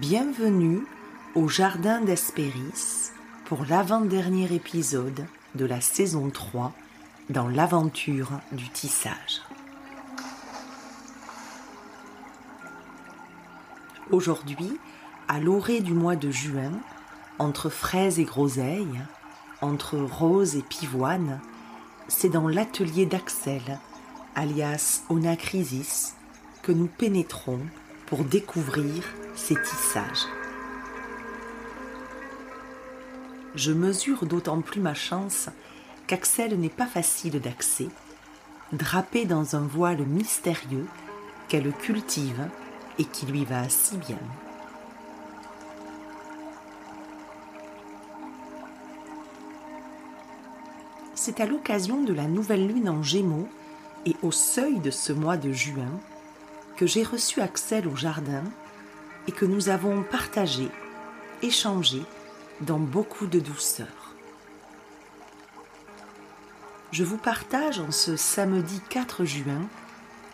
Bienvenue au Jardin d'Hespéris pour l'avant-dernier épisode de la saison 3 dans l'aventure du tissage. Aujourd'hui, à l'orée du mois de juin, entre fraises et groseilles, entre roses et pivoine, c'est dans l'atelier d'Axel, alias Onacrisis, que nous pénétrons pour découvrir ses tissages. Je mesure d'autant plus ma chance qu'Axel n'est pas facile d'accès, drapé dans un voile mystérieux qu'elle cultive et qui lui va si bien. C'est à l'occasion de la nouvelle lune en Gémeaux et au seuil de ce mois de juin que j'ai reçu Axel au jardin et que nous avons partagé, échangé dans beaucoup de douceur. Je vous partage en ce samedi 4 juin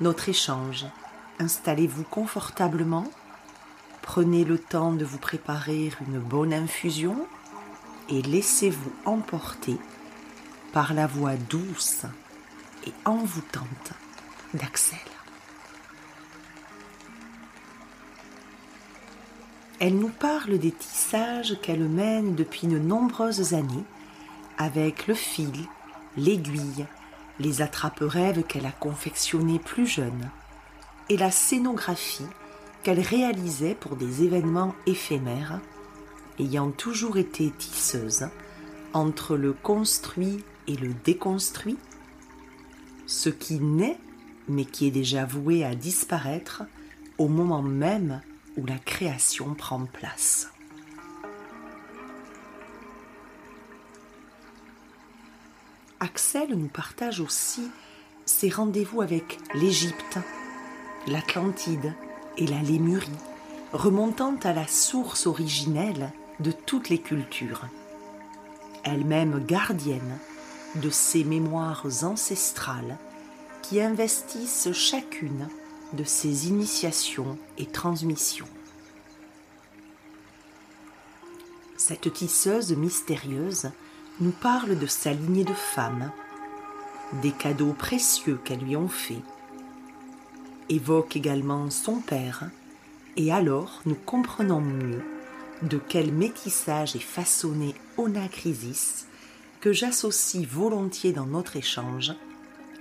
notre échange. Installez-vous confortablement, prenez le temps de vous préparer une bonne infusion et laissez-vous emporter par la voix douce et envoûtante d'Axel. Elle nous parle des tissages qu'elle mène depuis de nombreuses années avec le fil, l'aiguille, les attrape-rêves qu'elle a confectionnés plus jeune et la scénographie qu'elle réalisait pour des événements éphémères, ayant toujours été tisseuse entre le construit et le déconstruit, ce qui naît mais qui est déjà voué à disparaître au moment même où la création prend place. Axel nous partage aussi ses rendez-vous avec l'Égypte, l'Atlantide et la Lémurie, remontant à la source originelle de toutes les cultures, elle-même gardienne de ces mémoires ancestrales qui investissent chacune de ses initiations et transmissions. Cette tisseuse mystérieuse nous parle de sa lignée de femmes, des cadeaux précieux qu'elles lui ont faits, évoque également son père, et alors nous comprenons mieux de quel métissage est façonné Onacrisis, que j'associe volontiers dans notre échange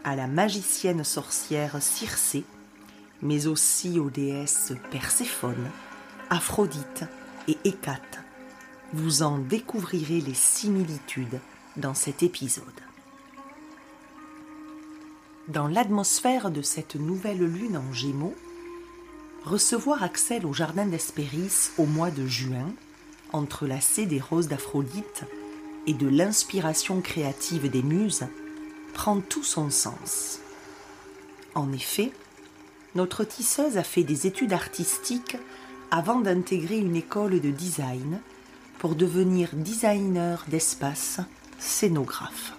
à la magicienne sorcière Circé mais aussi aux déesses Perséphone, Aphrodite et Hécate. Vous en découvrirez les similitudes dans cet épisode. Dans l'atmosphère de cette nouvelle lune en gémeaux, recevoir Axel au jardin d'Hespéris au mois de juin, entrelacé des roses d'Aphrodite et de l'inspiration créative des muses, prend tout son sens. En effet, notre tisseuse a fait des études artistiques avant d'intégrer une école de design pour devenir designer d'espace, scénographe.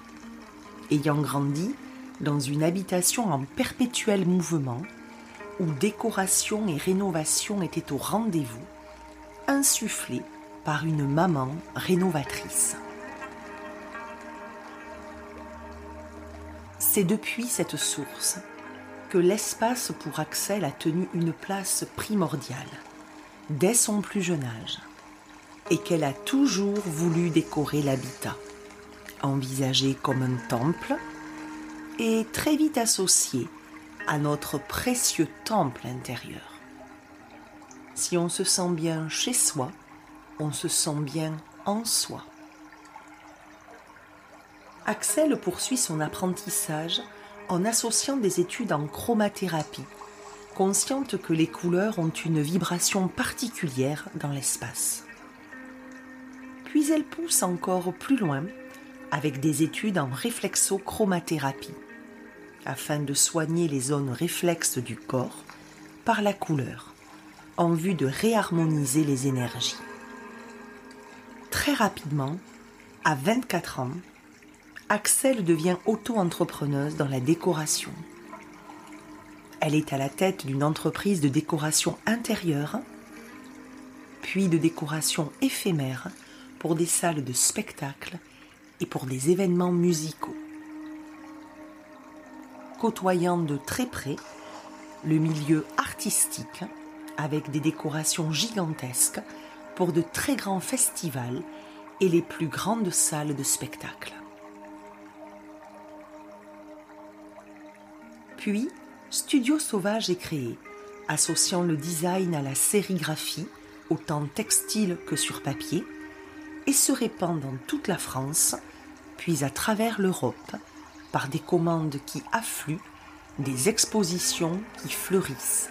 Ayant grandi dans une habitation en perpétuel mouvement, où décoration et rénovation étaient au rendez-vous, insufflée par une maman rénovatrice. C'est depuis cette source l'espace pour Axel a tenu une place primordiale, dès son plus jeune âge, et qu'elle a toujours voulu décorer l'habitat, envisagé comme un temple, et très vite associé à notre précieux temple intérieur. Si on se sent bien chez soi, on se sent bien en soi. Axel poursuit son apprentissage en associant des études en chromathérapie, consciente que les couleurs ont une vibration particulière dans l'espace. Puis elle pousse encore plus loin avec des études en réflexochromathérapie, afin de soigner les zones réflexes du corps par la couleur, en vue de réharmoniser les énergies. Très rapidement, à 24 ans, Axel devient auto-entrepreneuse dans la décoration. Elle est à la tête d'une entreprise de décoration intérieure puis de décorations éphémères pour des salles de spectacle et pour des événements musicaux. Côtoyant de très près le milieu artistique avec des décorations gigantesques pour de très grands festivals et les plus grandes salles de spectacle. Puis, Studio Sauvage est créé, associant le design à la sérigraphie, autant textile que sur papier, et se répand dans toute la France, puis à travers l'Europe, par des commandes qui affluent, des expositions qui fleurissent.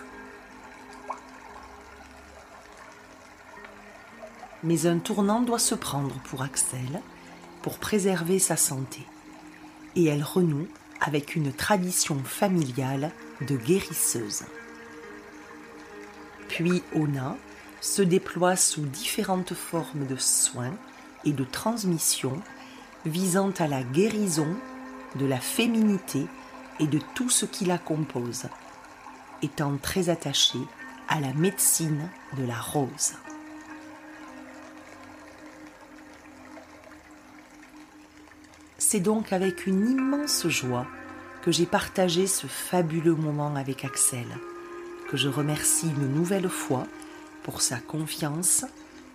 Mais un tournant doit se prendre pour Axel pour préserver sa santé. Et elle renoue avec une tradition familiale de guérisseuse. Puis Ona se déploie sous différentes formes de soins et de transmission visant à la guérison de la féminité et de tout ce qui la compose, étant très attachée à la médecine de la rose. C'est donc avec une immense joie que j'ai partagé ce fabuleux moment avec Axel, que je remercie une nouvelle fois pour sa confiance,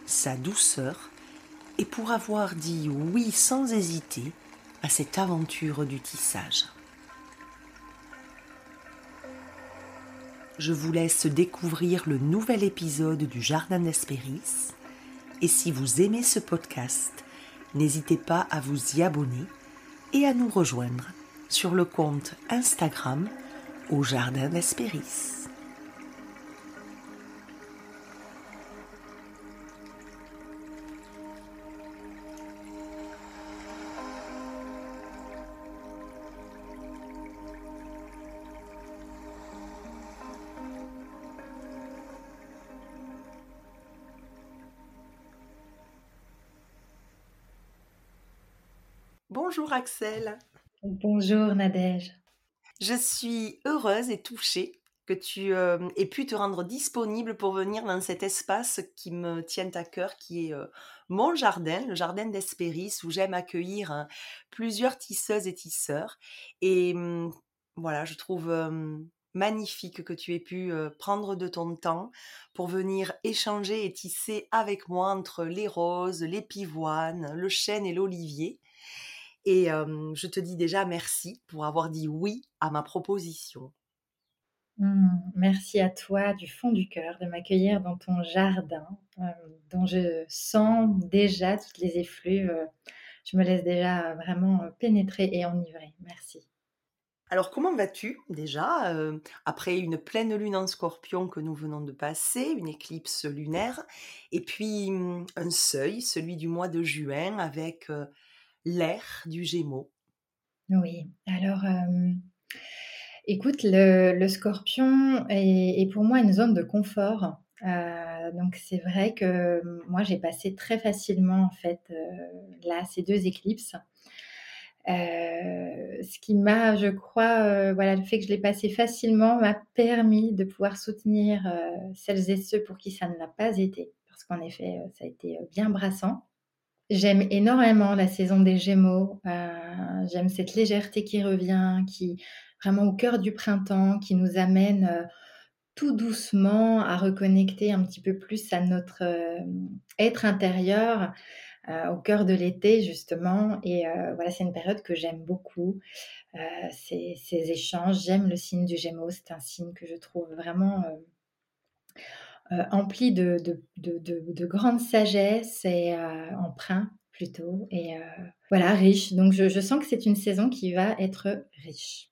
sa douceur et pour avoir dit oui sans hésiter à cette aventure du tissage. Je vous laisse découvrir le nouvel épisode du Jardin d'Espéris et si vous aimez ce podcast, n'hésitez pas à vous y abonner et à nous rejoindre sur le compte Instagram au Jardin d'Espéris. Bonjour Axel. Bonjour Nadège. Je suis heureuse et touchée que tu euh, aies pu te rendre disponible pour venir dans cet espace qui me tient à cœur, qui est euh, mon jardin, le jardin d'Espéris, où j'aime accueillir hein, plusieurs tisseuses et tisseurs. Et hum, voilà, je trouve hum, magnifique que tu aies pu euh, prendre de ton temps pour venir échanger et tisser avec moi entre les roses, les pivoines, le chêne et l'olivier. Et je te dis déjà merci pour avoir dit oui à ma proposition. Mmh, merci à toi du fond du cœur de m'accueillir dans ton jardin, dont je sens déjà toutes les effluves. je me laisse déjà vraiment pénétrer et enivrer. Merci. Alors comment vas-tu déjà après une pleine lune en scorpion que nous venons de passer, une éclipse lunaire, et puis mmh, un seuil, celui du mois de juin, avec l'air du Gémeaux Oui, alors écoute, le, scorpion est, pour moi une zone de confort. Euh, donc c'est vrai que moi j'ai passé très facilement en fait euh, là ces deux éclipses. Euh, ce qui m'a, je crois, voilà, le fait que je l'ai passé facilement m'a permis de pouvoir soutenir celles et ceux pour qui ça ne l'a pas été, parce qu'en effet, ça a été bien brassant. J'aime énormément la saison des Gémeaux. Euh, j'aime cette légèreté qui revient, qui vraiment au cœur du printemps, qui nous amène euh, tout doucement à reconnecter un petit peu plus à notre euh, être intérieur, au cœur de l'été justement. Et voilà, c'est une période que j'aime beaucoup. Ces, ces, échanges, j'aime le signe du Gémeaux. C'est un signe que je trouve vraiment empli de, de, grande sagesse et euh, emprunt plutôt. Et euh, voilà, riche. Donc je, sens que c'est une saison qui va être riche.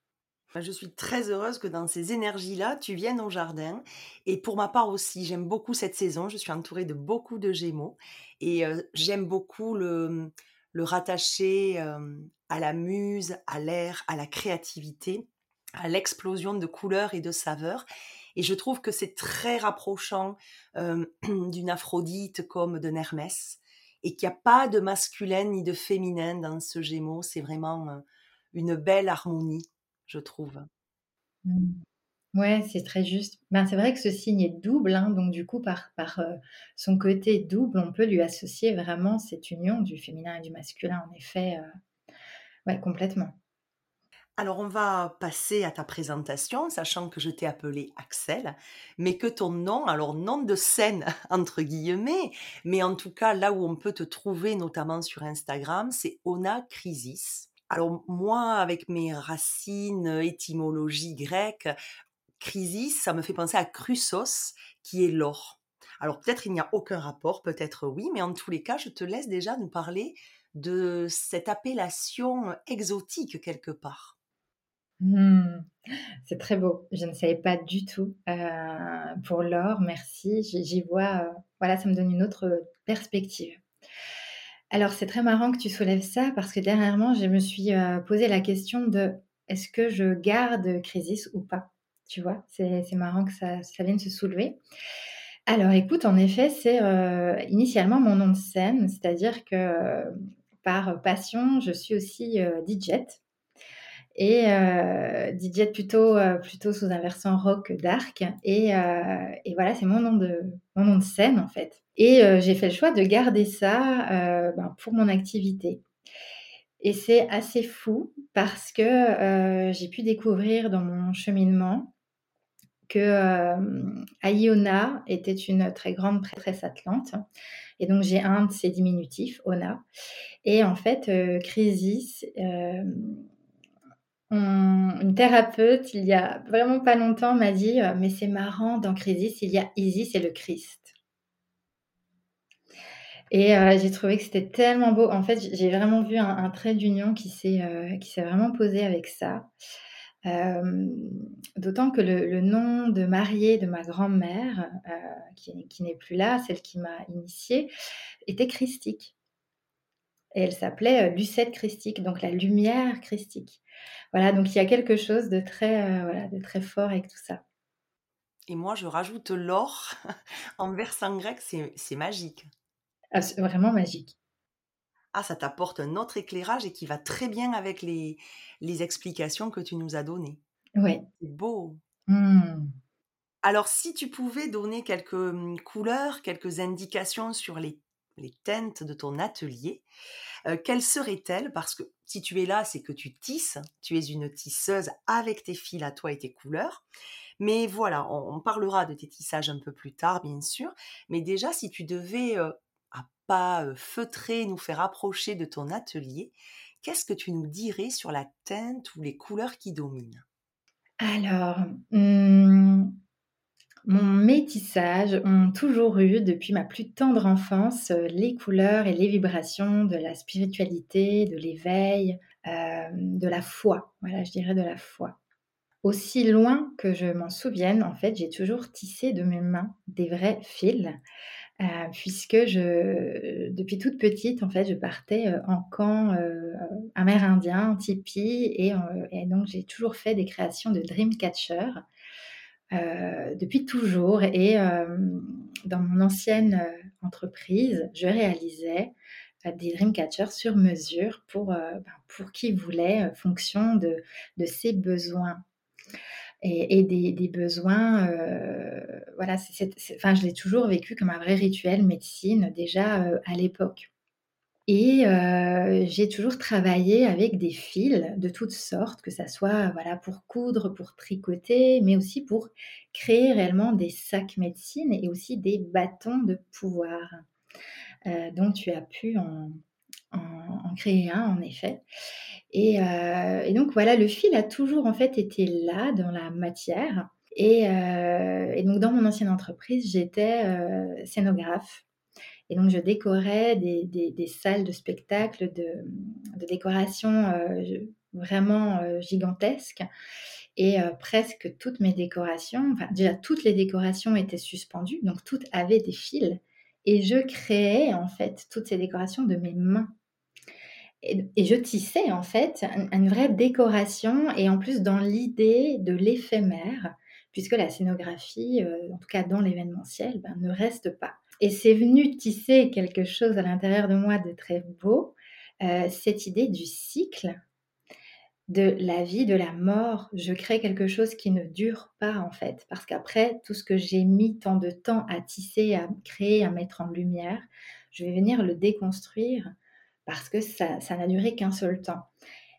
Je suis très heureuse que dans ces énergies-là, tu viennes au jardin. Et pour ma part aussi, j'aime beaucoup cette saison. Je suis entourée de beaucoup de gémeaux. Et j'aime beaucoup le, le rattacher à la muse, à l'air, à la créativité, à l'explosion de couleurs et de saveurs. Et je trouve que c'est très rapprochant d'une Aphrodite comme d'un Hermès, et qu'il n'y a pas de masculin ni de féminin dans ce Gémeaux. C'est vraiment une belle harmonie, je trouve. Mmh. Ouais, c'est très juste. Ben, c'est vrai que ce signe est double, hein, donc du coup, par par, son côté double, on peut lui associer vraiment cette union du féminin et du masculin, en effet, ouais, complètement. Alors on va passer à ta présentation, sachant que je t'ai appelé Axel, mais que ton nom, alors nom de scène entre guillemets, mais en tout cas là où on peut te trouver notamment sur Instagram, c'est Ona Crisis. Alors moi, avec mes racines, euh, étymologie grecque, crisis, ça me fait penser à Chrysos, qui est l'or. Alors peut-être il n'y a aucun rapport, peut-être oui, mais en tous les cas, je te laisse déjà nous parler de cette appellation exotique quelque part. Mmh. C'est très beau. Je ne savais pas du tout, heu, pour l'or, merci. J'y vois, heu, voilà, ça me donne une autre, perspective. Alors c'est très marrant que tu soulèves ça parce que dernièrement, je me suis, posé la question de: «Est-ce que je garde Crisis ou pas?» Tu vois? C'est marrant que ça vienne se soulever. Alors écoute, en effet, c'est, initialement mon nom de scène, c'est-à-dire que, par passion, je suis aussi, DJ. Et DJ plutôt, heu, plutôt sous un versant rock dark. Et heu et voilà, c'est mon nom de mon nom de scène, en fait. Et heu, j'ai fait le choix de garder ça, ben, pour mon activité. Et c'est assez fou parce que, j'ai pu découvrir dans mon cheminement que, hem, Iona était une très grande prêtresse atlante. Et donc j'ai un de ses diminutifs, Ona. Et en fait, Crisis, une thérapeute, il y a vraiment pas longtemps, m'a dit, heu: «Mais c'est marrant, dans Crisis, il y a Isis et le Christ» et heu, j'ai trouvé que c'était tellement beau. En fait, j'ai vraiment vu un trait d'union qui s'est, heu, qui s'est vraiment posé avec ça. D'autant que le le nom de mariée de ma grand-mère, qui qui n'est plus là, celle qui m'a initiée, était christique et elle s'appelait, heu, Lucette Christique, donc la lumière christique. Voilà, donc il y a quelque chose de très, heu, voilà, de très fort avec tout ça. Et moi, je rajoute l'or en versant grec, c'est magique. Ah, c'est vraiment magique. Ah, ça t'apporte un autre éclairage et qui va très bien avec les les explications que tu nous as données. Ouais. C'est beau. Mmh. Alors si tu pouvais donner quelques, mmh, couleurs, quelques indications sur les les teintes de ton atelier, heu, quelles seraient-elles? Parce que si tu es là, c'est que tu tisses, tu es une tisseuse avec tes fils à toi et tes couleurs. Mais voilà, on parlera de tes tissages un peu plus tard, bien sûr. Mais déjà, si tu devais, heu, à pas, heu, feutrer, nous faire approcher de ton atelier, qu'est-ce que tu nous dirais sur la teinte ou les couleurs qui dominent? Alors, mmh, mon métissage ont toujours eu, depuis ma plus tendre enfance, heu, les couleurs et les vibrations de la spiritualité, de l'éveil, hem, de la foi. Voilà, je dirais de la foi. Aussi loin que je m'en souvienne, en fait, j'ai toujours tissé de mes mains des vrais fils, heu, puisque je depuis toute petite, en fait, je partais, en camp, amérindien, en tipi et et donc j'ai toujours fait des créations de dream heu, depuis toujours et hem, dans mon ancienne, heu, entreprise, je réalisais, des dream catchers sur mesure pour, ben, pour qui voulait, fonction de de ses besoins. Et des besoins, voilà, enfin, je l'ai toujours vécu comme un vrai rituel médecine déjà, à l'époque et heu, j'ai toujours travaillé avec des fils de toutes sortes, que ça soit, voilà, pour coudre, pour tricoter, mais aussi pour créer réellement des sacs médecine et aussi des bâtons de pouvoir, heu, dont tu as pu en créer un en effet. Et heu et donc voilà, le fil a toujours en fait été là dans la matière. Et et donc dans mon ancienne entreprise, j'étais, scénographe et donc je décorais des salles de spectacle de, de décoration, je vraiment, heu, gigantesques et heu, presque toutes mes décorations, enfin déjà toutes les décorations étaient suspendues, donc toutes avaient des fils et je créais en fait toutes ces décorations de mes mains. Et je tissais en fait un une vraie décoration et en plus dans l'idée de l'éphémère, puisque la scénographie, heu, en tout cas dans l'événementiel, ben, ne reste pas. Et c'est venu tisser quelque chose à l'intérieur de moi de très beau, heu, cette idée du cycle, de la vie, de la mort, je crée quelque chose qui ne dure pas en fait. Parce qu'après, tout ce que j'ai mis tant de temps à tisser, à créer, à mettre en lumière, je vais venir le déconstruire parce que ça, n'a duré qu'un seul temps.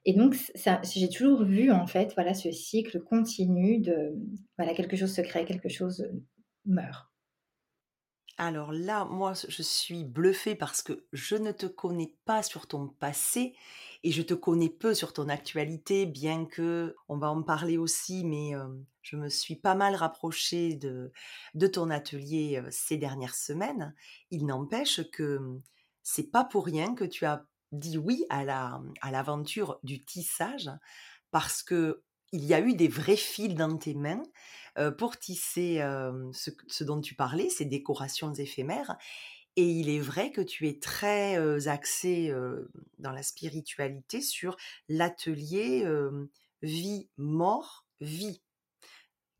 Et donc, j'ai toujours vu en fait, voilà, ce cycle continu de, voilà, quelque chose se crée, quelque chose meurt. Alors là, moi, je suis bluffée parce que je ne te connais pas sur ton passé et je te connais peu sur ton actualité, bien que on va en parler aussi, mais je me suis pas mal rapprochée de, ton atelier ces dernières semaines. Il n'empêche que c'est pas pour rien que tu as dit oui à la à l'aventure du tissage parce que il y a eu des vrais fils dans tes mains pour tisser ce, dont tu parlais, ces décorations éphémères. Et il est vrai que tu es très axé dans la spiritualité sur l'atelier vie, mort, vie.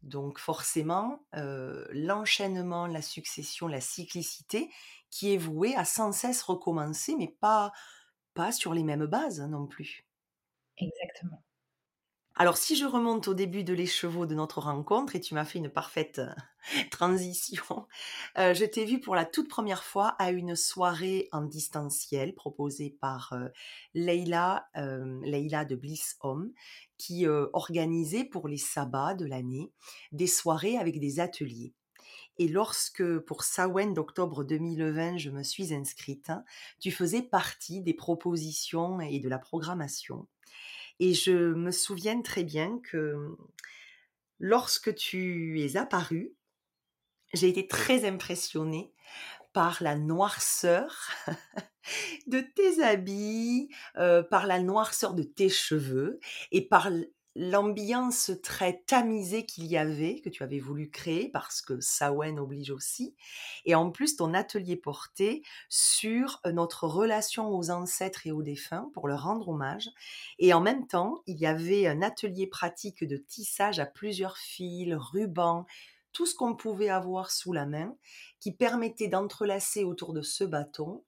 Donc forcément, l'enchaînement, la succession, la cyclicité qui est vouée à sans cesse recommencer, mais pas, pas sur les mêmes bases non plus. Exactement. Alors, si je remonte au début de l'écheveau de notre rencontre, et tu m'as fait une parfaite euh, transition, euh, je t'ai vu pour la toute première fois à une soirée en distanciel proposée par euh, Leila, Leila de Bliss Home, qui organisait pour les sabbats de l'année des soirées avec des ateliers. Et lorsque, pour Sawen d'octobre 2020, je me suis inscrite, tu faisais partie des propositions et de la programmation. Et je me souviens très bien que lorsque tu es apparu, j'ai été très impressionnée par la noirceur de tes habits, euh, par la noirceur de tes cheveux et par l'ambiance très tamisée qu'il y avait, que tu avais voulu créer, parce que Sawen oblige aussi, et en plus ton atelier porté sur euh, notre relation aux ancêtres et aux défunts pour leur rendre hommage, et en même temps, il y avait un atelier pratique de tissage à plusieurs fils, rubans, tout ce qu'on pouvait avoir sous la main, qui permettait d'entrelacer autour de ce bâton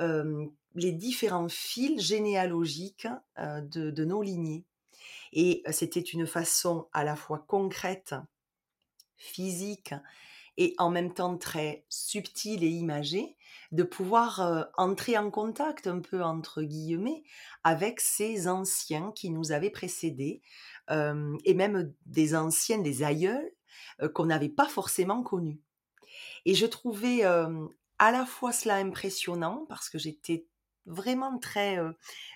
euh, les différents fils généalogiques euh, de nos lignées. Et c'était une façon à la fois concrète, physique et en même temps très subtile et imagée de pouvoir entrer en contact un peu entre guillemets avec ces anciens qui nous avaient précédés et même des anciens, des aïeuls qu'on n'avait pas forcément connus. Et je trouvais à la fois cela impressionnant parce que j'étais vraiment très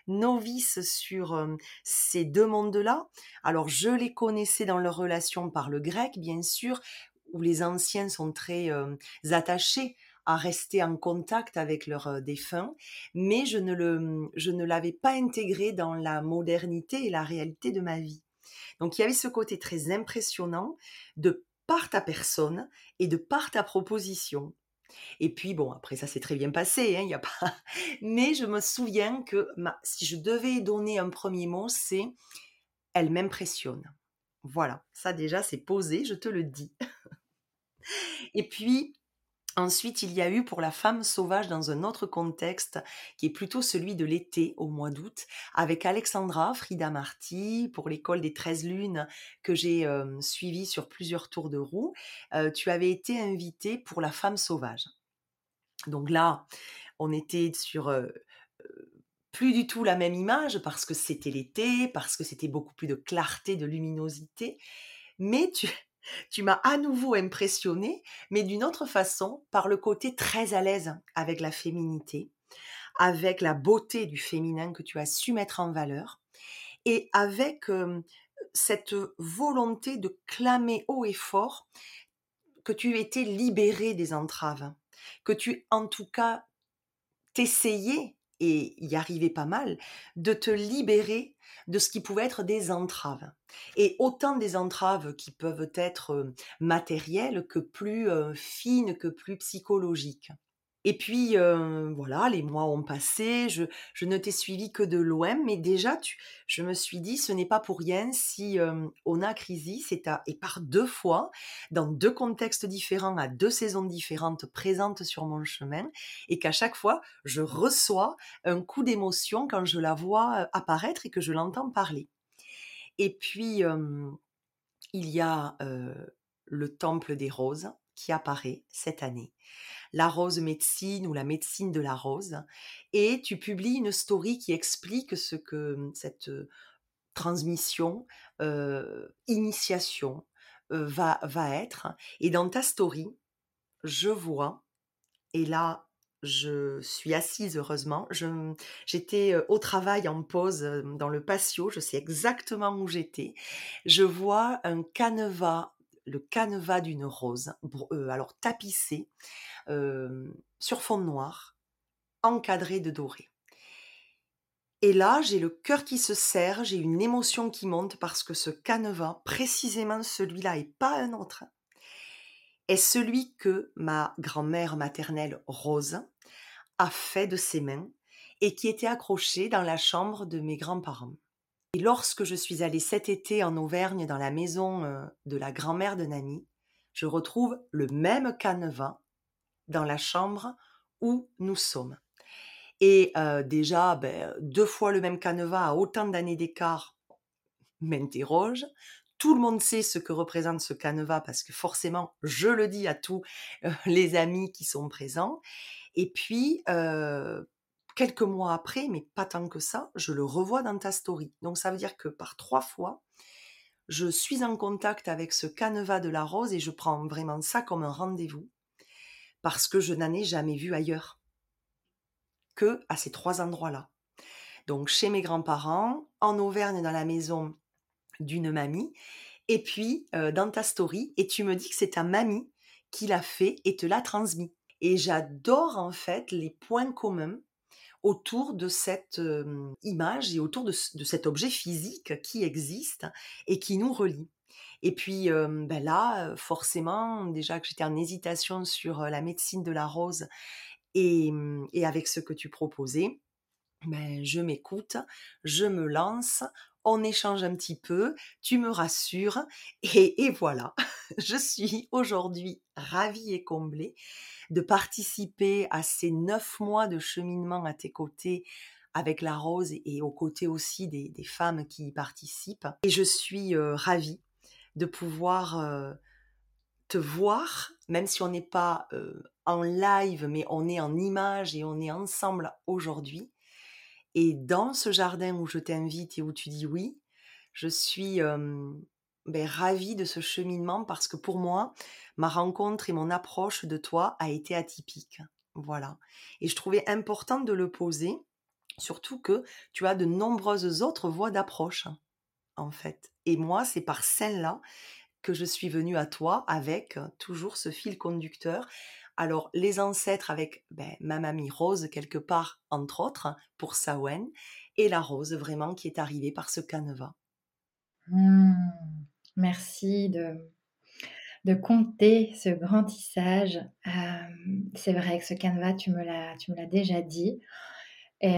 novice sur ces deux mondes-là. Alors, je les connaissais dans leur relation par le grec, bien sûr, où les anciens sont très attachés à rester en contact avec leurs défunts, mais je ne, le, je ne l'avais pas intégré dans la modernité et la réalité de ma vie. Donc il y avait ce côté très impressionnant de par ta personne et de par ta proposition. Et puis bon, après ça s'est très bien passé, hein, y a pas. Mais je me souviens que si je devais donner un premier mot, c'est elle m'impressionne. Voilà, ça déjà c'est posé, je te le dis. Et puis Ensuite, il y a eu pour la femme sauvage dans un autre contexte, qui est plutôt celui de l'été, au mois d'août, avec Alexandra Frida Marty, pour l'école des 13 lunes, que j'ai euh, suivi sur plusieurs tours de roue. Euh, tu avais été invitée pour la femme sauvage. Donc là, on était sur euh, plus du tout la même image, parce que c'était l'été, parce que c'était beaucoup plus de clarté, de luminosité. Mais tu, tu m'as à nouveau impressionné, mais d'une autre façon, par le côté très à l'aise avec la féminité, avec la beauté du féminin que tu as su mettre en valeur, et avec cette volonté de clamer haut et fort que tu étais libérée des entraves, que tu, en tout cas, t'essayais, et y arrivais pas mal, de te libérer de ce qui pouvait être des entraves. Et autant des entraves qui peuvent être matérielles que plus fines, que plus psychologiques. Et puis voilà, les mois ont passé, je, ne t'ai suivi que de loin, mais déjà, je me suis dit, ce n'est pas pour rien si on a Crisis et par deux fois, dans deux contextes différents, à deux saisons différentes, présentes sur mon chemin, et qu'à chaque fois, je reçois un coup d'émotion quand je la vois apparaître et que je l'entends parler. Et puis, il y a le temple des roses qui apparaît cette année. La rose médecine ou la médecine de la rose. Et tu publies une story qui explique ce que cette transmission, initiation va, va être. Et dans ta story, je vois, et là, je suis assise heureusement. J'étais au travail en pause dans le patio, je sais exactement où j'étais. Je vois un canevas, le canevas d'une rose, alors tapissé sur fond noir, encadré de doré. Et là, j'ai le cœur qui se serre, j'ai une émotion qui monte parce que ce canevas, précisément celui-là et pas un autre, est celui que ma grand-mère maternelle Rose a fait de ses mains et qui était accroché dans la chambre de mes grands-parents. Et lorsque je suis allée cet été en Auvergne dans la maison euh, de la grand-mère de Nani, je retrouve le même canevas dans la chambre où nous sommes. Et euh, déjà, ben, deux fois le même canevas à autant d'années d'écart m'interroge. Tout le monde sait ce que représente ce canevas parce que forcément, je le dis à tous euh, les amis qui sont présents. Et puis, quelques mois après, mais pas tant que ça, je le revois dans ta story. Donc ça veut dire que par trois fois, je suis en contact avec ce canevas de la rose et je prends vraiment ça comme un rendez-vous parce que je n'en ai jamais vu ailleurs que à ces trois endroits-là. Donc chez mes grands-parents, en Auvergne dans la maison d'une mamie, et puis dans ta story, et tu me dis que c'est ta mamie qui l'a fait et te l'a transmis. Et j'adore en fait les points communs autour de cette image et autour de, cet objet physique qui existe et qui nous relie. Et puis ben là, forcément, déjà que j'étais en hésitation sur la médecine de la rose et, avec ce que tu proposais, ben, je m'écoute, je me lance, on échange un petit peu, tu me rassures, et, voilà, je suis aujourd'hui ravie et comblée de participer à ces neuf mois de cheminement à tes côtés avec la rose et, aux côtés aussi des, femmes qui y participent. Et je suis ravie de pouvoir euh, te voir, même si on n'est pas euh, en live, mais on est en image et on est ensemble aujourd'hui. Et dans ce jardin où je t'invite et où tu dis oui, je suis ben, ravie de ce cheminement parce que pour moi, ma rencontre et mon approche de toi a été atypique. Voilà. Et je trouvais important de le poser, surtout que tu as de nombreuses autres voies d'approche, en fait. Et moi, c'est par celle-là que je suis venue à toi avec toujours ce fil conducteur. Alors, les ancêtres avec ben, ma mamie Rose, quelque part, entre autres, pour Sawen, et la Rose, vraiment, qui est arrivée par ce canevas. Mmh. Merci de, de compter ce grand tissage. c'est vrai que ce canevas, tu me l'as déjà dit. Et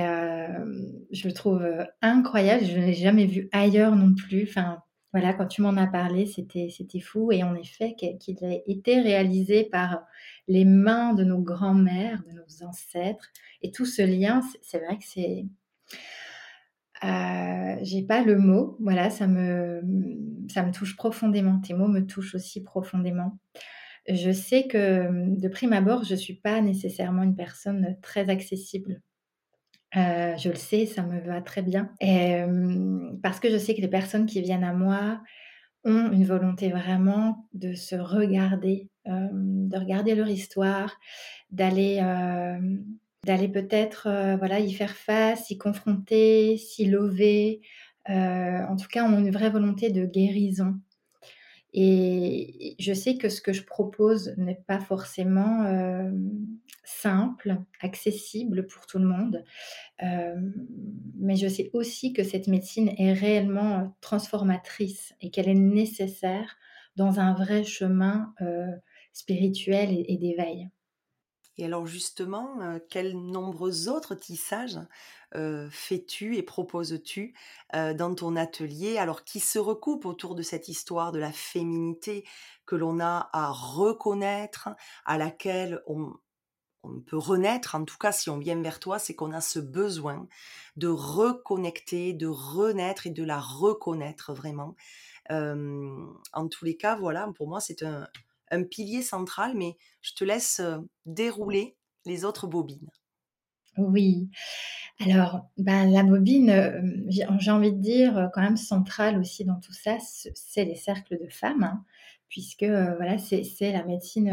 je le trouve incroyable. Je ne l'ai jamais vu ailleurs non plus. Enfin, voilà, quand tu m'en as parlé, c'était, fou. Et en effet, qu'il ait été réalisé par les mains de nos grands-mères, de nos ancêtres. Et tout ce lien, c'est vrai que c'est, euh, j'ai pas le mot, voilà, ça me, ça me touche profondément. Tes mots me touchent aussi profondément. Je sais que de prime abord, je suis pas nécessairement une personne très accessible. Euh, je le sais, ça me va très bien. Et, parce que je sais que les personnes qui viennent à moi ont une volonté vraiment de se regarder, de regarder leur histoire, d'aller d'aller peut-être euh, voilà, y faire face, y confronter, s'y lever. Euh, en tout cas, on a une vraie volonté de guérison. Et je sais que ce que je propose n'est pas forcément euh, simple, accessible pour tout le monde. mais je sais aussi que cette médecine est réellement transformatrice et qu'elle est nécessaire dans un vrai chemin spirituel et d'éveil. Et alors justement, euh, quels nombreux autres tissages euh, fais-tu et proposes-tu euh, dans ton atelier, alors qui se recoupent autour de cette histoire de la féminité que l'on a à reconnaître, à laquelle on peut renaître, en tout cas si on vient vers toi, c'est qu'on a ce besoin de reconnecter, de renaître et de la reconnaître vraiment. en tous les cas, voilà, pour moi c'est un, un, pilier central, mais je te laisse dérouler les autres bobines. Oui. Alors, bah, la bobine, j'ai envie de dire, quand même centrale aussi dans tout ça, c'est les cercles de femmes. Hein puisque voilà, c'est la médecine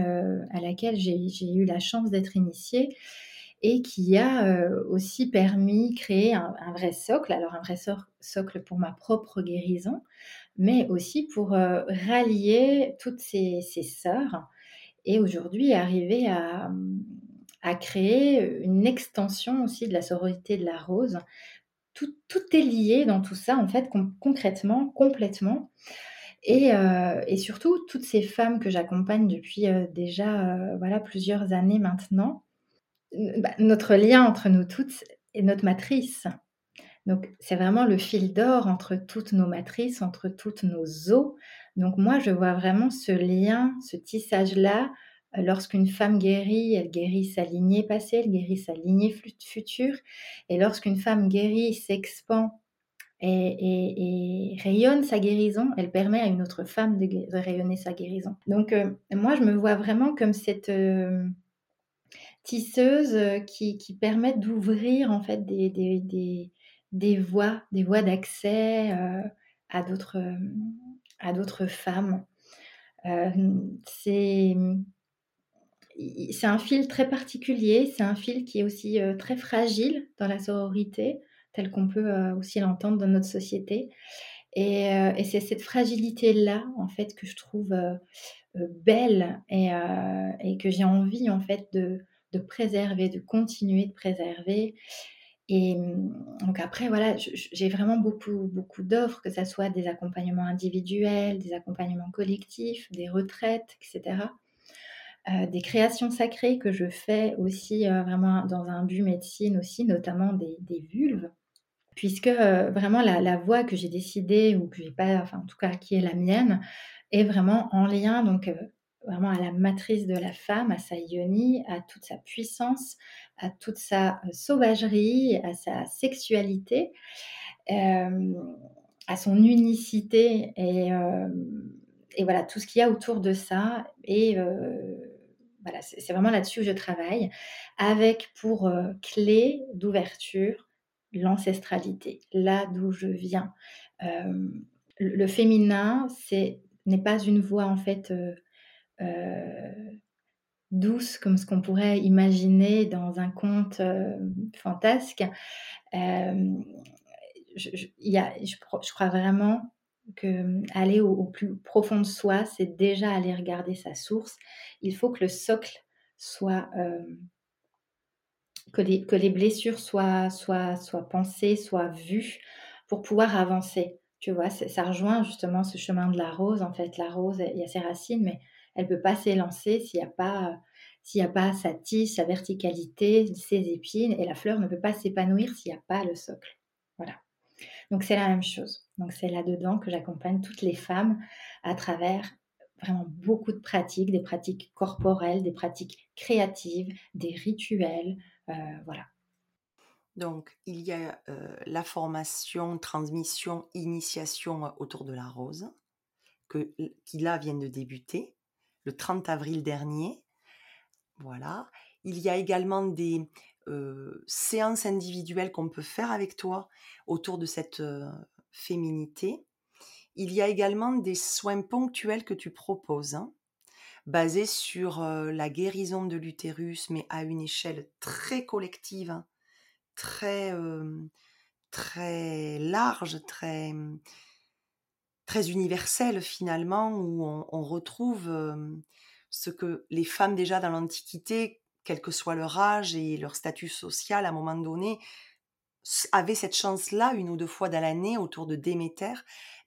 à laquelle j'ai eu la chance d'être initiée et qui a aussi permis de créer un, vrai socle, alors un vrai socle pour ma propre guérison, mais aussi pour rallier toutes ces, sœurs et aujourd'hui arriver à, à, créer une extension aussi de la sororité de la rose. Tout, tout est lié dans tout ça, en fait, concrètement, complètement. Euh, et, surtout, toutes ces femmes que j'accompagne depuis euh, déjà euh, voilà, plusieurs années maintenant, bah, notre lien entre nous toutes est notre matrice. Donc, c'est vraiment le fil d'or entre toutes nos matrices, entre toutes nos os. Donc, moi, je vois vraiment ce lien, ce tissage-là. Lorsqu'une femme guérit, elle guérit sa lignée passée, elle guérit sa lignée future. Et lorsqu'une femme guérit, s'expand et, rayonne sa guérison, elle permet à une autre femme de, rayonner sa guérison. Donc euh, moi, je me vois vraiment comme cette euh, tisseuse euh, qui, permet d'ouvrir en fait des, voies, des voies d'accès à d'autres à d'autres femmes. c'est c'est un fil très particulier, c'est un fil qui est aussi très fragile dans la sororité tel qu'on peut euh, aussi l'entendre dans notre société. Euh, et, c'est cette fragilité-là, en fait, que je trouve euh, belle et, que j'ai envie, en fait, de, préserver, de continuer de préserver. Et mm, donc après, voilà, j'ai vraiment beaucoup, beaucoup d'offres, que ce soit des accompagnements individuels, des accompagnements collectifs, des retraites, etc. des créations sacrées que je fais aussi vraiment dans un but médecine aussi, notamment des, vulves puisque vraiment la, voie que j'ai décidée, ou que j'ai pas, enfin en tout cas qui est la mienne, est vraiment en lien donc vraiment à la matrice de la femme, à sa yoni, à toute sa puissance, à toute sa sauvagerie, à sa sexualité, à son unicité et, et, voilà tout ce qu'il y a autour de ça. Et voilà, c'est vraiment là-dessus que je travaille, avec pour clé d'ouverture l'ancestralité, là d'où je viens. Euh, le féminin, c'est n'est pas une voix en fait euh, euh, douce comme ce qu'on pourrait imaginer dans un conte fantasque. Je, y a, je, crois vraiment que aller au, au, plus profond de soi, c'est déjà aller regarder sa source. Il faut que le socle soit que les, que les blessures soient, soient, soient pensées, soient vues pour pouvoir avancer. Tu vois, ça rejoint justement ce chemin de la rose. En fait, la rose, il y a ses racines, mais elle peut pas s'élancer s'il n'y a pas s'il n'y pas sa tige, sa verticalité, ses épines, et la fleur ne peut pas s'épanouir s'il n'y a pas le socle. Voilà. Donc c'est la même chose. Donc c'est là-dedans que j'accompagne toutes les femmes à travers vraiment beaucoup de pratiques, des pratiques corporelles, des pratiques créatives, des rituels, euh, voilà. Donc, il y a euh, la formation, transmission, initiation euh, autour de la rose, que, qui là vient de débuter le 30 avril dernier. Voilà. Il y a également des séances individuelles qu'on peut faire avec toi autour de cette féminité. Il y a également des soins ponctuels que tu proposes. Hein basé sur la guérison de l'utérus, mais à une échelle très collective, hein, très, très large, très, très universelle finalement, où on, retrouve ce que les femmes déjà dans l'Antiquité, quel que soit leur âge et leur statut social, à un moment donné, avaient cette chance-là, une ou deux fois dans l'année, autour de Déméter,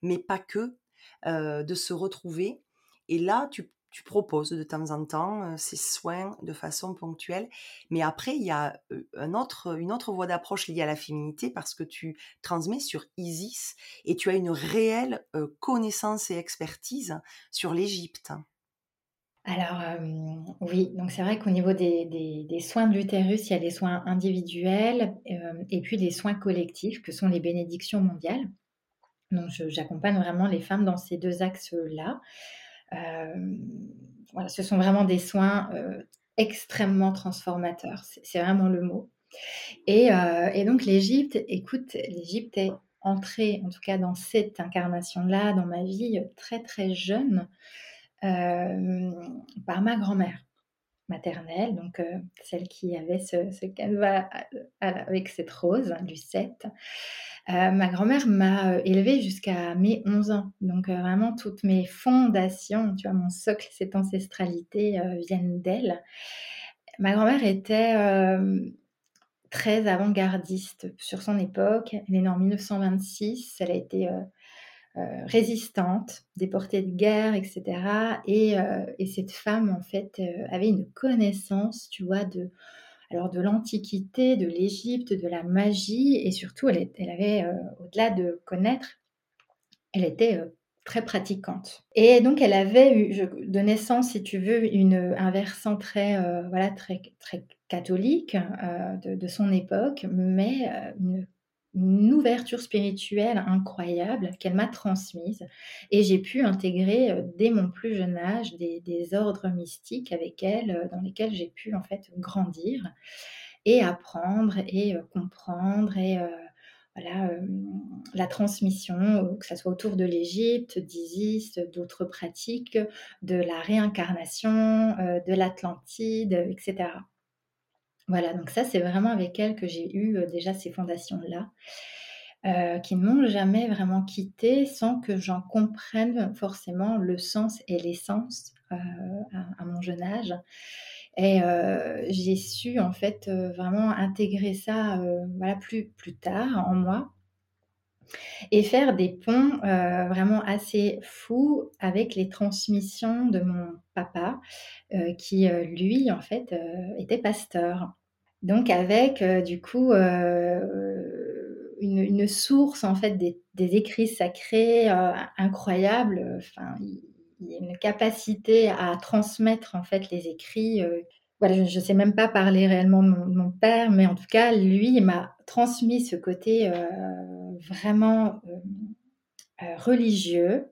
mais pas que, de se retrouver. Et là, tu tu proposes de temps en temps ces soins de façon ponctuelle. Mais après, il y a autre, une autre voie d'approche liée à la féminité parce que tu transmets sur Isis et tu as une réelle connaissance et expertise sur l'Égypte. Alors, oui, donc c'est vrai qu'au niveau des des des soins de l'utérus, il y a les soins individuels, et puis les soins collectifs que sont les bénédictions mondiales. Donc j'accompagne vraiment les femmes dans ces 2 axes-là. Hem, voilà, ce sont vraiment des soins, heu, extrêmement transformateurs, c'est vraiment le mot et heu et donc l'Égypte, écoute, l'Égypte est entrée, en tout cas dans cette incarnation-là, dans ma vie, très, très jeune, par ma grand-mère maternelle, donc celle qui avait ce ce canevas avec cette rose, Lucette. Heu, ma grand-mère m'a, heu, élevée jusqu'à mes 11 ans, donc heu, vraiment toutes mes fondations, tu vois, mon socle, cette ancestralité, viennent d'elle. Ma grand-mère était, très avant-gardiste sur son époque. Elle est née en 1926, elle a été, résistante, déportée de guerre et cetera et cette femme, en fait, avait une connaissance, tu vois, de alors de l'Antiquité, de l'Égypte, de la magie et surtout elle avait, heu, au-delà de connaître, elle était, heu, très pratiquante. Et donc elle avait eu je de naissance, si tu veux, une, un versant très, heu, voilà, très très catholique, de de son époque, mais une une ouverture spirituelle incroyable qu'elle m'a transmise et j'ai pu intégrer, heu, dès mon plus jeune âge des ordres mystiques avec elle, heu, dans lesquels j'ai pu, en fait, grandir et apprendre et heu, comprendre et voilà, la transmission, que ça soit autour de l'Égypte, d'Isis, d'autres pratiques, de la réincarnation, de l'Atlantide, heu, et cetera. Voilà, donc ça, c'est vraiment avec elle que j'ai eu, heu, déjà ces fondations-là, heu, qui ne m'ont jamais vraiment quittée sans que j'en comprenne forcément le sens et l'essence, heu, à mon jeune âge. Et j'ai su en fait, vraiment intégrer ça, voilà plus plus tard en moi et faire des ponts, heu, vraiment assez fous avec les transmissions de mon papa, heu, qui, heu, lui en fait, était pasteur. Donc avec, du coup, une source en fait des écrits sacrés, heu, incroyable, enfin une capacité à transmettre en fait les écrits, voilà, je ne sais même pas parler réellement de mon de mon père, mais en tout cas lui, il m'a transmis ce côté, vraiment, hem, heu, religieux.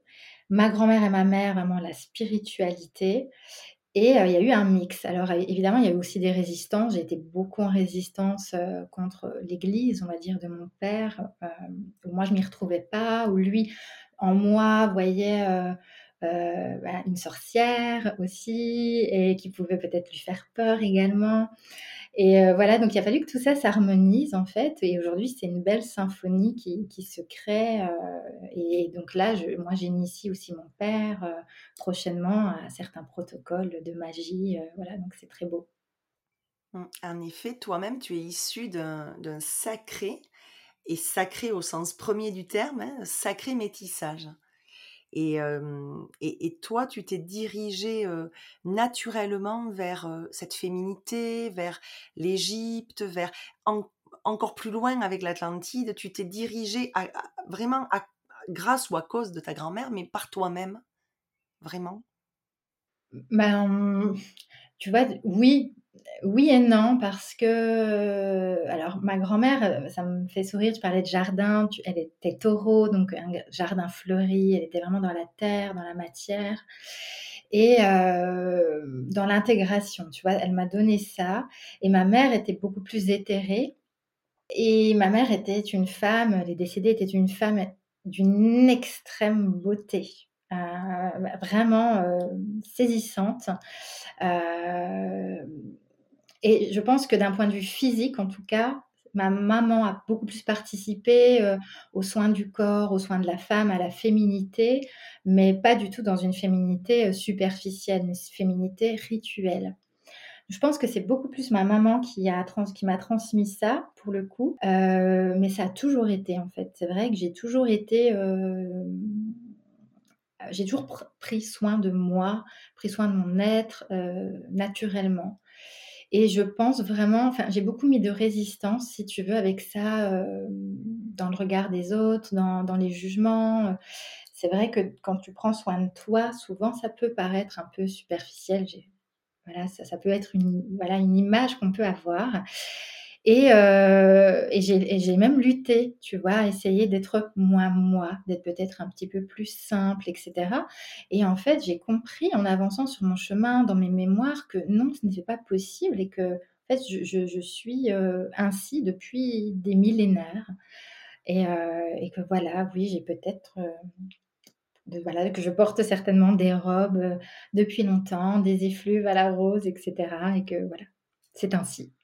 Ma grand-mère et ma mère, vraiment la spiritualité et heu, il y a eu un mix. Alors évidemment, il y a eu aussi des résistances. J'ai été beaucoup en résistance, contre l'Église, on va dire, de mon père, où moi je m'y retrouvais pas, où lui, en moi, voyait, bah, une sorcière aussi et qui pouvait peut-être lui faire peur également et heu, voilà, donc il a fallu que tout ça s'harmonise, en fait et aujourd'hui, c'est une belle symphonie qui se crée, heu et donc là, je moi, j'initie aussi mon père, heu, prochainement à certains protocoles de magie, voilà, donc c'est très beau. Mmh. En effet, toi-même, tu es issu d'un d'un sacré et sacré au sens premier du terme, hein, sacré métissage et et toi, tu t'es dirigé naturellement vers, cette féminité, vers l'Égypte, vers en encore plus loin avec l'Atlantide, tu t'es dirigé vraiment à grâce ou à cause de ta grand-mère, mais par toi-même? Vraiment? Ben, tu vois, oui, oui et non parce que, alors ma grand-mère, heu, ça me fait sourire, tu parlais de jardin, elle était taureau, donc un jardin fleuri, elle était vraiment dans la terre, dans la matière et heu, dans l'intégration, tu vois? Elle m'a donné ça et ma mère était beaucoup plus éthérée et ma mère était une femme, elle est décédée, était une femme d'une extrême beauté, heu, bah, vraiment, saisissante. Et je pense que d'un point de vue physique, en tout cas, ma maman a beaucoup plus participé, heu, aux soins du corps, aux soins de la femme, à la féminité, mais pas du tout dans une féminité, heu, superficielle, une féminité rituelle. Je pense que c'est beaucoup plus ma maman qui m'a transmis ça, pour le coup, heu, mais ça a toujours été, en fait. C'est vrai que j'ai toujours été, j'ai toujours pr pris soin de moi, pris soin de mon être, naturellement et je pense vraiment enfin, j'ai beaucoup mis de résistance, si tu veux, avec ça, hem, dans le regard des autres, dans les jugements, c'est vrai que quand tu prends soin de toi, souvent ça peut paraître un peu superficiel. Voilà, ça, peut être voilà, une image qu'on peut avoir. Et, euh, et j'ai même lutté, tu vois, essayer d'être moins moi, d'être peut-être un petit peu plus simple, etc. Et en fait, j'ai compris en avançant sur mon chemin, dans mes mémoires, que non, ce n'était pas possible et que en fait, je, suis euh, ainsi depuis des millénaires. Et, euh, et que voilà, oui, j'ai peut-être voilà, que je porte certainement des robes depuis longtemps, des effluves à la rose, etc. Et que voilà, c'est ainsi.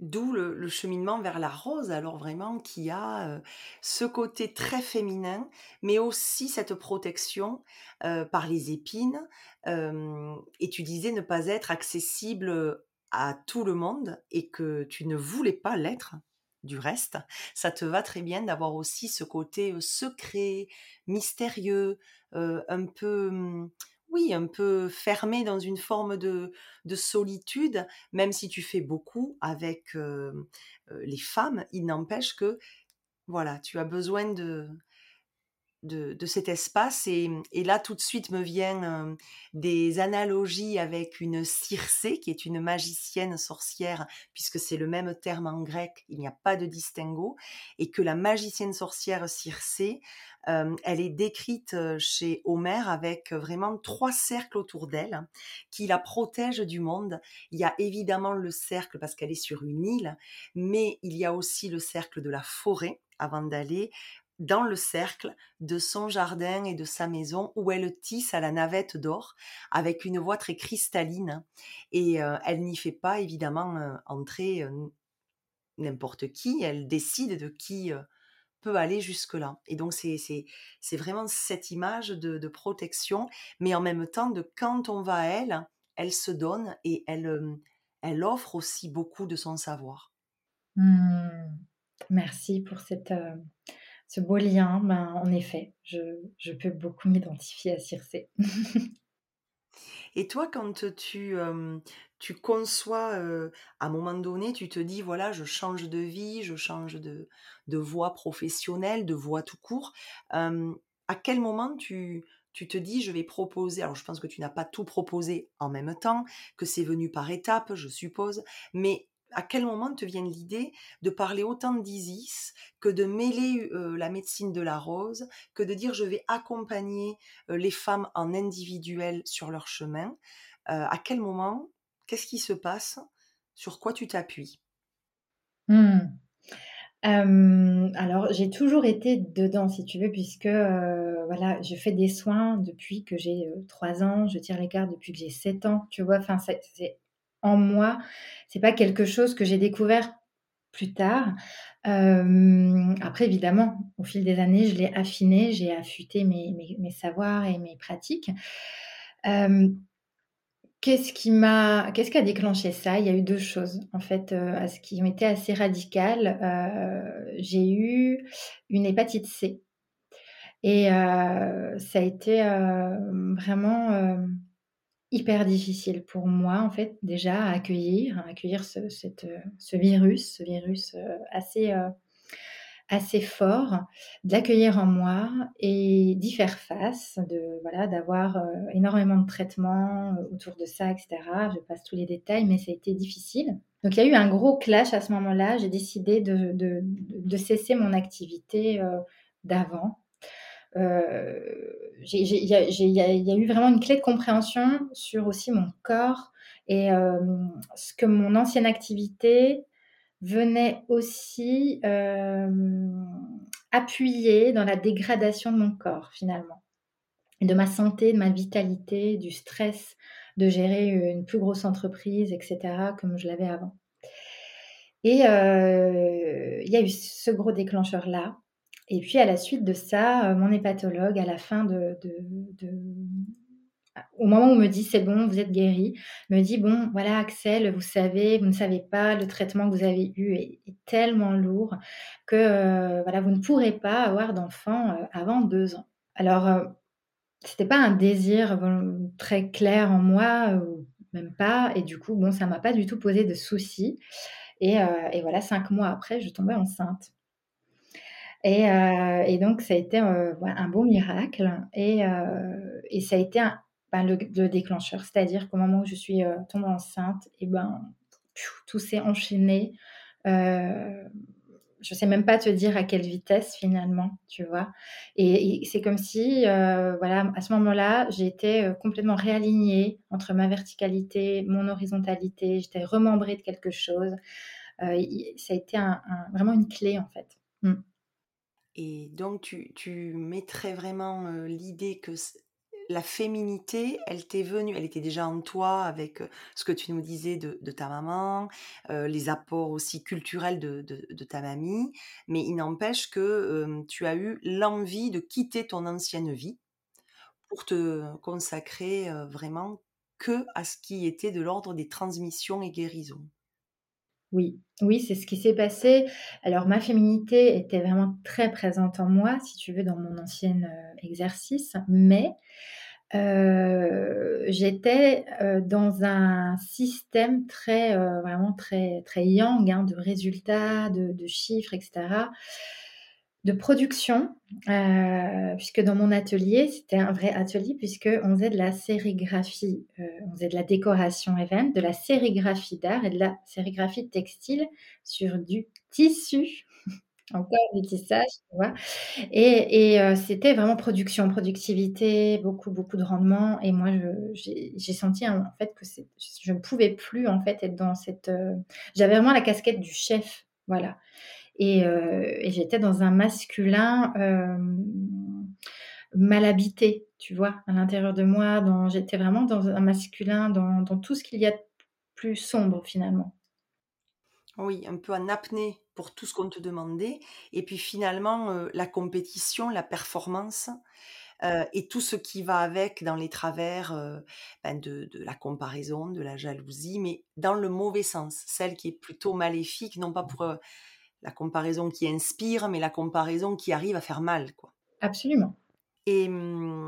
D'où le, cheminement vers la rose, alors vraiment, qui a euh, ce côté très féminin, mais aussi cette protection euh, par les épines. et tu disais ne pas être accessible à tout le monde et que tu ne voulais pas l'être du reste, ça te va très bien d'avoir aussi ce côté secret, mystérieux, un peu, mmh, oui, un peu fermé dans une forme de, solitude, même si tu fais beaucoup avec les femmes, il n'empêche que, voilà, tu as besoin de, de, cet espace. Et, là, tout de suite, me viennent des analogies avec une Circé, qui est une magicienne sorcière, puisque c'est le même terme en grec, il n'y a pas de distinguo, et que la magicienne sorcière Circé, elle est décrite chez Homère avec vraiment trois cercles autour d'elle qui la protègent du monde. Il y a évidemment le cercle parce qu'elle est sur une île, mais il y a aussi le cercle de la forêt avant d'aller dans le cercle de son jardin et de sa maison où elle tisse à la navette d'or avec une voix très cristalline et euh, elle n'y fait pas évidemment euh, entrer euh, n'importe qui, elle décide de qui peut aller jusque-là. Et donc c'est, vraiment cette image de, protection, mais en même temps de quand on va à elle, elle se donne et elle, elle offre aussi beaucoup de son savoir. Mmh. Merci pour cette ce beau lien, ben, en effet, je, peux beaucoup m'identifier à Circé. Et toi, quand tu, tu conçois, à un moment donné, tu te dis, voilà, je change de vie, je change de, de voie professionnelle, de voie tout court, à quel moment tu, tu te dis, je vais proposer, alors je pense que tu n'as pas tout proposé en même temps, que c'est venu par étapes, je suppose, mais à quel moment te vient l'idée de parler autant d'Isis que de mêler la médecine de la rose, que de dire je vais accompagner les femmes en individuel sur leur chemin À quel moment Qu'est-ce qui se passe Sur quoi tu t'appuies? Mmh. alors, j'ai toujours été dedans, si tu veux, puisque voilà, je fais des soins depuis que j'ai trois ans, je tire les cartes depuis que j'ai 7 ans, tu vois. C'est en moi. C'est pas quelque chose que j'ai découvert plus tard. après, évidemment, au fil des années, je l'ai affiné, j'ai affûté mes, savoirs et mes pratiques. qu'est-ce qui qui a déclenché ça? Il y a eu deux choses, en fait, euh, qui ont été assez radicales. j'ai eu une hépatite C. Et ça a été vraiment hyper difficile pour moi, en fait, déjà à accueillir, à accueillir ce, cette, ce virus, ce virus euh, assez, euh, assez fort, d'accueillir en moi et d'y faire face, de voilà, d'avoir euh, énormément de traitements autour de ça, etc. Je passe tous les détails, mais ça a été difficile. Donc il y a eu un gros clash à ce moment-là. J'ai décidé de, de, de, cesser mon activité d'avant il y, a eu vraiment une clé de compréhension sur aussi mon corps et ce que mon ancienne activité venait aussi appuyer dans la dégradation de mon corps finalement, de ma santé, de ma vitalité, du stress de gérer une plus grosse entreprise, etc., comme je l'avais avant. Et il y a eu ce gros déclencheur-là et puis à la suite de ça, euh, mon hépatologue, à la fin de, au moment où me dit c'est bon, vous êtes guéri, me dit bon, voilà Axel, vous savez, vous ne savez pas, le traitement que vous avez eu est, tellement lourd que euh, voilà, vous ne pourrez pas avoir d'enfant euh, avant deux ans. Alors, c'était pas un désir très clair en moi, ou même pas, et du coup, bon, ça m'a pas du tout posé de soucis. Et voilà, cinq mois après, je tombais enceinte. Et heu et donc ça a été, ouais, un beau miracle et et ça a été ben, le le déclencheur. C'est-à-dire qu'au moment où je suis, tombée enceinte et ben, tout s'est enchaîné. Je sais même pas te dire à quelle vitesse finalement, tu vois? Et c'est comme si, voilà, à ce moment-là, heu, complètement réalignée entre ma verticalité, mon horizontalité. J'étais remembrée de quelque chose. Ça a été vraiment une clé, en fait. Mmh. Et donc tu tu mettrais vraiment, heu, l'idée que la féminité, elle t'est venue elle était déjà en toi avec, heu, ce que tu nous disais de ta maman, heu, les apports aussi culturels de de ta mamie, mais il n'empêche que, tu as eu l'envie de quitter ton ancienne vie pour te consacrer, vraiment que à ce qui était de l'ordre des transmissions et guérisons. Oui, oui, c'est ce qui s'est passé. Alors ma féminité était vraiment très présente en moi, si tu veux, dans mon ancienne, heu, exercice, mais Heu, j'étais, heu, dans un système très, vraiment très très yang, hein, de résultats, de chiffres et cetera, de production, heu, puisque dans mon atelier, c'était un vrai atelier puisqu'on faisait de la sérigraphie, heu, on faisait de la décoration event, de la sérigraphie d'art et de la sérigraphie textile sur du tissu, encore du tissage, tu vois? Et heu, c'était vraiment production, productivité, beaucoup, beaucoup de rendement. Et moi j'ai senti en fait que je ne pouvais plus en fait être dans cette, j'avais vraiment la casquette du chef, voilà et heu et j'étais dans un masculin, hem, mal habité, tu vois? À l'intérieur de moi, dans j'étais vraiment dans un masculin, dans dans tout ce qu'il y a de plus sombre finalement. Oui, un peu en apnée pour tout ce qu'on te demandait et puis finalement, heu, la compétition, la performance, et tout ce qui va avec dans les travers, ben, de de la comparaison, de la jalousie, mais dans le mauvais sens, celle qui est plutôt maléfique, non pas pour, la comparaison qui inspire, mais la comparaison qui arrive à faire mal, quoi Absolument. et mmh,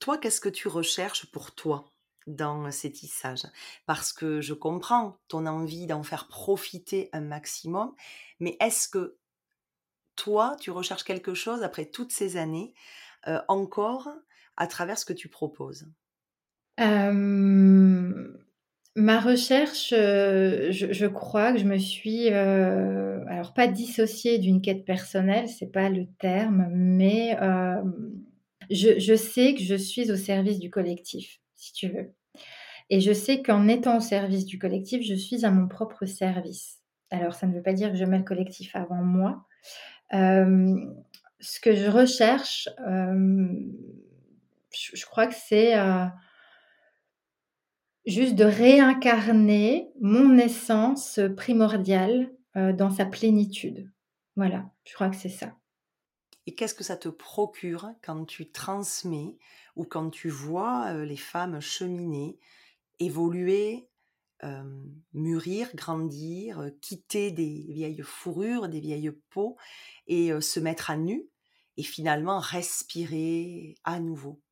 toi, qu'est-ce que tu recherches pour toi dans ces tissages? Parce que je comprends ton envie d'en faire profiter un maximum, mais est-ce que toi, tu recherches quelque chose après toutes ces années, heu, encore à travers ce que tu proposes? Hem, ma recherche, heu, je crois que je me suis, heu, alors pas dissociée d'une quête personnelle, c'est pas le terme, mais, hem, je sais que je suis au service du collectif, si tu veux et je sais qu'en étant au service du collectif, je suis à mon propre service. Alors ça ne veut pas dire que je mets le collectif avant moi. Ce que je recherche, je crois que c'est, Juste de réincarner mon essence, primordiale, heu, dans sa plénitude. Voilà, je crois que c'est ça. Et qu'est-ce que ça te procure quand tu transmets ou quand tu vois, heu, les femmes cheminer, évoluer, hem, mûrir, grandir, quitter des vieilles fourrures, des vieilles peaux et se mettre à nu et finalement respirer à nouveau?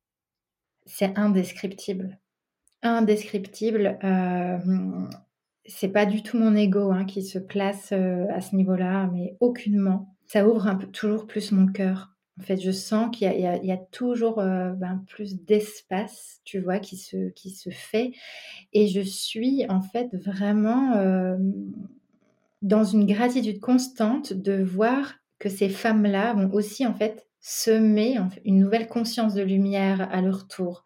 C'est indescriptible. Indescriptible, hem, c'est pas du tout mon ego, hein, qui se place, heu, à ce niveau-là, mais aucunement. Ça ouvre un peu toujours plus mon cœur. En fait, je sens qu'il y a toujours, heu, ben, plus d'espace, tu vois, qui se qui se fait et je suis en fait vraiment, dans une gratitude constante de voir que ces femmes-là vont aussi en fait semer une nouvelle conscience de lumière à leur tour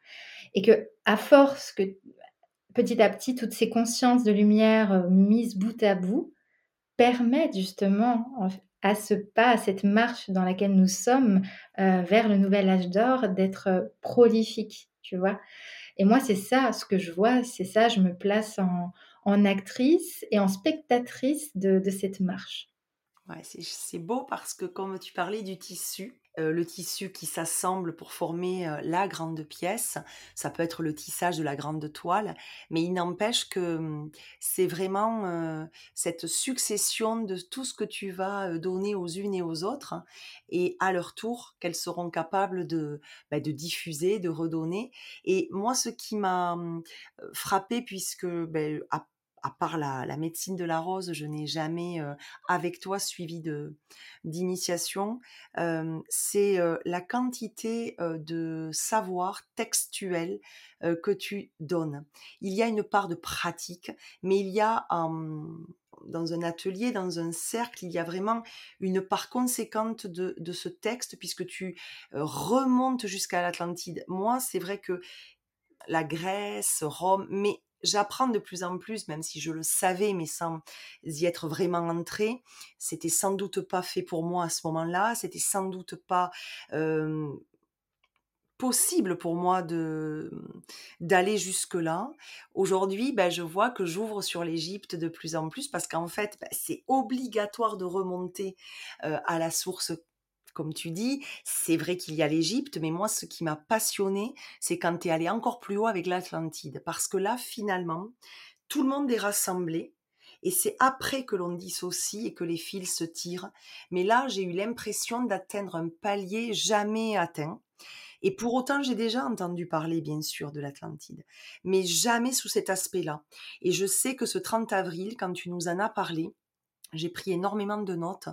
et que à force que petit à petit toutes ces consciences de lumière, heu, mises bout à bout permettent justement à ce pas, à cette marche dans laquelle nous sommes, heu, vers le nouvel âge d'or d'être, heu, prolifiques, tu vois? Et moi, c'est ça ce que je vois, c'est ça, je me place en actrice et en spectatrice de cette marche. Ouais, c'est beau parce que comme tu parlais du tissu, le tissu qui s'assemble pour former, heu, la grande pièce, ça peut être le tissage de la grande toile, mais il n'empêche que, mmh, c'est vraiment, heu, cette succession de tout ce que tu vas, donner aux unes et aux autres et à leur tour, qu'elles seront capables de, bah, diffuser, de redonner. Et moi ce qui m'a, heu, frappée puisque, beh, à à part la, médecine de la rose, je n'ai jamais avec toi suivi de d'initiation. c'est la quantité de savoir textuel que tu donnes. Il y a une part de pratique, mais il y a dans un atelier, dans un cercle, il y a vraiment une part conséquente de, de ce texte puisque tu remontes jusqu'à l'Atlantide. Moi, c'est vrai que la Grèce, Rome, mais j'apprends de plus en plus, même si je le savais, mais sans y être vraiment entrée. C'était sans doute pas fait pour moi à ce moment-là. C'était sans doute pas possible pour moi d'aller jusque là. Aujourd'hui, ben, je vois que j'ouvre sur l'Égypte de plus en plus parce qu'en fait, ben, c'est obligatoire de remonter à la source comme tu dis, c'est vrai qu'il y a l'Égypte, mais moi, ce qui m'a passionné, c'est quand tu es allé encore plus haut avec l'Atlantide. Parce que là, finalement, tout le monde est rassemblé. Et c'est après que l'on dissocie et que les fils se tirent. Mais là, j'ai eu l'impression d'atteindre un palier jamais atteint. Et pour autant, j'ai déjà entendu parler, bien sûr, de l'Atlantide, mais jamais sous cet aspect-là. Et je sais que ce 30 avril, quand tu nous en as parlé, j'ai pris énormément de notes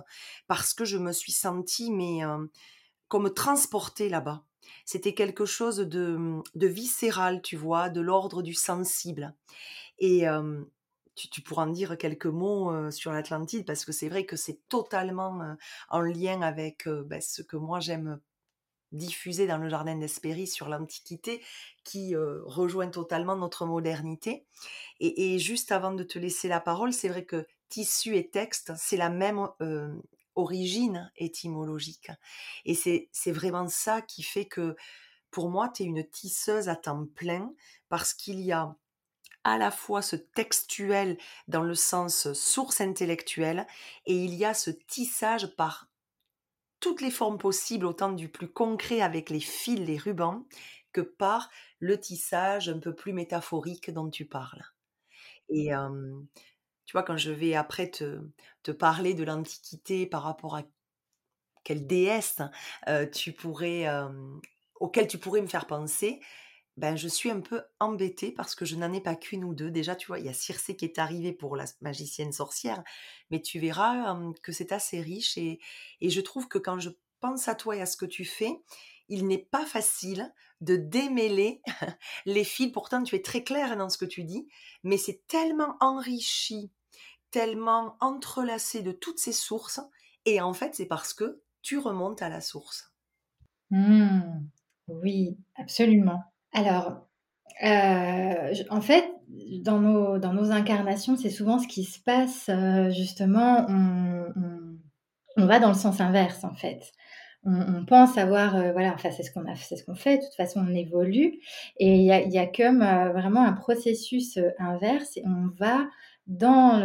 parce que je me suis sentie mais comme transportée là-bas. C'était quelque chose de, de, viscéral, tu vois, de l'ordre du sensible. Et tu, pourras en dire quelques mots sur l'Atlantide parce que c'est vrai que c'est totalement en lien avec ben, ce que moi j'aime diffuser dans le jardin d'Hespérie sur l'Antiquité qui rejoint totalement notre modernité. Et, juste avant de te laisser la parole, c'est vrai que tissu et texte, c'est la même origine étymologique. Et c'est vraiment ça qui fait que pour moi, tu es une tisseuse à temps plein parce qu'il y a à la fois ce textuel dans le sens source intellectuelle et il y a ce tissage par toutes les formes possibles, autant du plus concret avec les fils, les rubans, que par le tissage un peu plus métaphorique dont tu parles. Et tu vois, quand je vais après te, te parler de l'Antiquité par rapport à quelle déesse tu pourrais, auquel tu pourrais me faire penser, ben, je suis un peu embêtée parce que je n'en ai pas qu'une ou deux. Déjà, tu vois, il y a Circé qui est arrivée pour la magicienne sorcière, mais tu verras que c'est assez riche et, et je trouve que quand je pense à toi et à ce que tu fais, il n'est pas facile de démêler les fils. Pourtant, tu es très clair dans ce que tu dis, mais c'est tellement enrichi, tellement entrelacé de toutes ces sources. Et en fait, c'est parce que tu remontes à la source. Mmh. oui, absolument. Alors, euh, en fait, dans nos, dans nos incarnations, c'est souvent ce qui se passe, euh, justement, on, on, va dans le sens inverse, en fait on, pense avoir, euh, voilà, enfin c'est ce qu'on a, c'est ce qu'on fait. De toute façon, on évolue et il y a, comme vraiment un processus inverse et on va dans,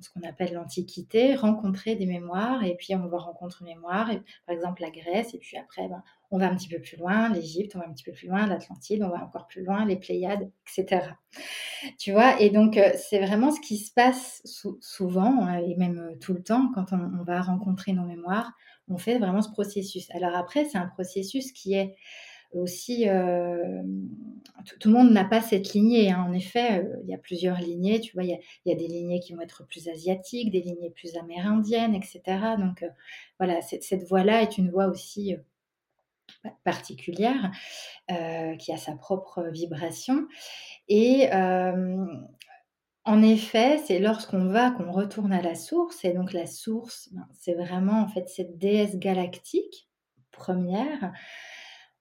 ce qu'on appelle l'Antiquité rencontrer des mémoires et puis on va rencontrer une mémoire, par exemple la Grèce et puis après ben, on va un petit peu plus loin, l'Égypte, on va un petit peu plus loin, l'Atlantide, on va encore plus loin, les Pléiades, etc. Tu vois, et donc c'est vraiment ce qui se passe souvent hein, et même tout le temps quand on va rencontrer nos mémoires on fait vraiment ce processus. Alors après, c'est un processus qui est aussi, euh, tout, le monde n'a pas cette lignée. Hein. En effet, euh, il y a plusieurs lignées. Tu vois, il y, a, des lignées qui vont être plus asiatiques, des lignées plus amérindiennes, etc. Donc euh, voilà, cette, voie-là est une voie aussi particulière qui a sa propre vibration. Et en effet, c'est lorsqu'on va qu'on retourne à la source, et donc la source, ben, c'est vraiment en fait cette déesse galactique première.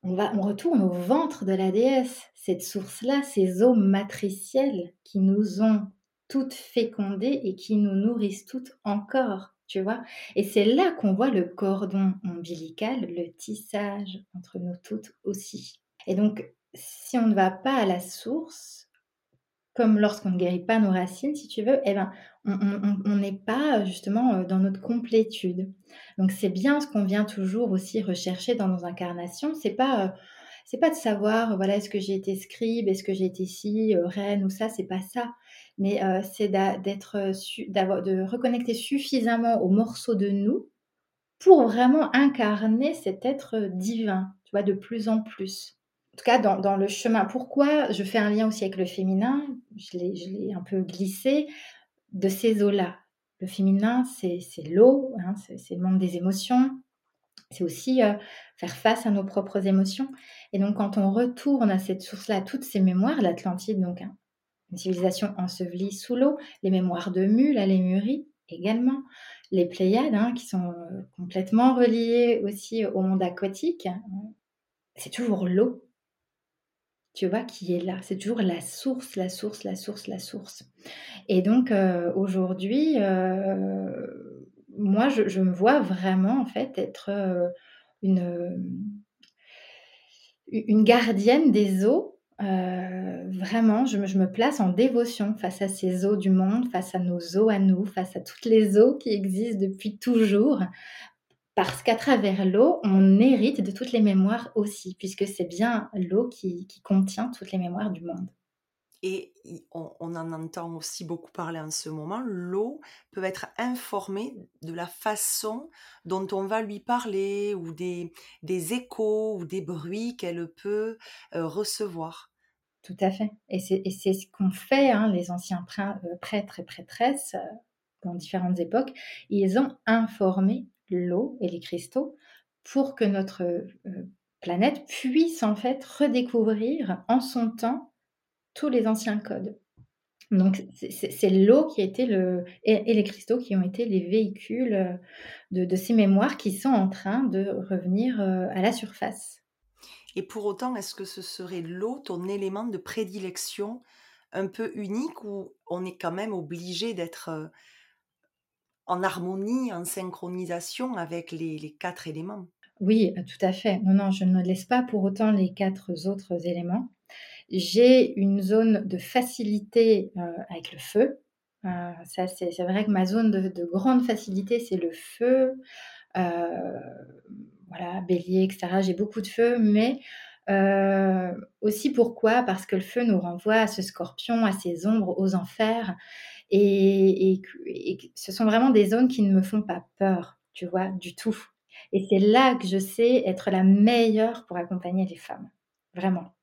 On, va, on retourne au ventre de la déesse, cette source-là, ces eaux matricielles qui nous ont toutes fécondées et qui nous nourrissent toutes encore, tu vois. Et c'est là qu'on voit le cordon ombilical, le tissage entre nous toutes aussi. Et donc, si on ne va pas à la source, comme lorsqu'on ne guérit pas nos racines, si tu veux, eh ben, on n'est pas justement dans notre complétude. Donc c'est bien ce qu'on vient toujours aussi rechercher dans nos incarnations. C'est pas c'est pas de savoir voilà est-ce que j'ai été scribe, est-ce que j'ai été ci, reine ou ça, c'est pas ça. Mais c'est d'être de reconnecter suffisamment aux morceaux de nous pour vraiment incarner cet être divin, tu vois, de plus en plus. Tout cas, dans, le chemin. Pourquoi je fais un lien aussi avec le féminin? Je l'ai un peu glissé de ces eaux-là. Le féminin, c'est l'eau, hein, c'est le monde des émotions. C'est aussi euh, faire face à nos propres émotions. Et donc, quand on retourne à cette source-là, toutes ces mémoires, l'Atlantide, donc hein, une civilisation ensevelie sous l'eau, les mémoires de Mu, la Lémurie également, les Pléiades, hein, qui sont euh, complètement reliées aussi au monde aquatique, c'est toujours l'eau tu vois, qui est là. C'est toujours la source, la source, la source, la source. Et donc, euh, aujourd'hui, euh, moi, je, me vois vraiment, en fait, être euh, une, une gardienne des eaux. vraiment, je me, je me, place en dévotion face à ces eaux du monde, face à nos eaux à nous, face à toutes les eaux qui existent depuis toujours, parce qu'à travers l'eau, on hérite de toutes les mémoires aussi, puisque c'est bien l'eau qui, contient toutes les mémoires du monde. Et on, en entend aussi beaucoup parler en ce moment, l'eau peut être informée de la façon dont on va lui parler ou des, des échos ou des bruits qu'elle peut euh, recevoir. Tout à fait. Et c'est ce qu'ont fait hein, les anciens euh, prêtres et prêtresses euh, dans différentes époques. Ils ont informé l'eau et les cristaux pour que notre euh, planète puisse en fait redécouvrir en son temps tous les anciens codes. Donc c'est l'eau qui été le et, les cristaux qui ont été les véhicules euh, de, ces mémoires qui sont en train de revenir euh, à la surface. Et pour autant, est-ce que ce serait l'eau ton élément de prédilection un peu unique ou on est quand même obligé d'être en harmonie, en synchronisation avec les, quatre éléments. Oui, euh, tout à fait. Non, non, je ne laisse pas pour autant les quatre autres éléments. J'ai une zone de facilité euh, avec le feu. Euh, c'est, vrai que ma zone de, grande facilité, c'est le feu. voilà, bélier, etc. J'ai beaucoup de feu, mais aussi pourquoi? Parce que le feu nous renvoie à ce scorpion, à ses ombres, aux enfers. Et, ce sont vraiment des zones qui ne me font pas peur, tu vois, du tout. Et c'est là que je sais être la meilleure pour accompagner les femmes, vraiment.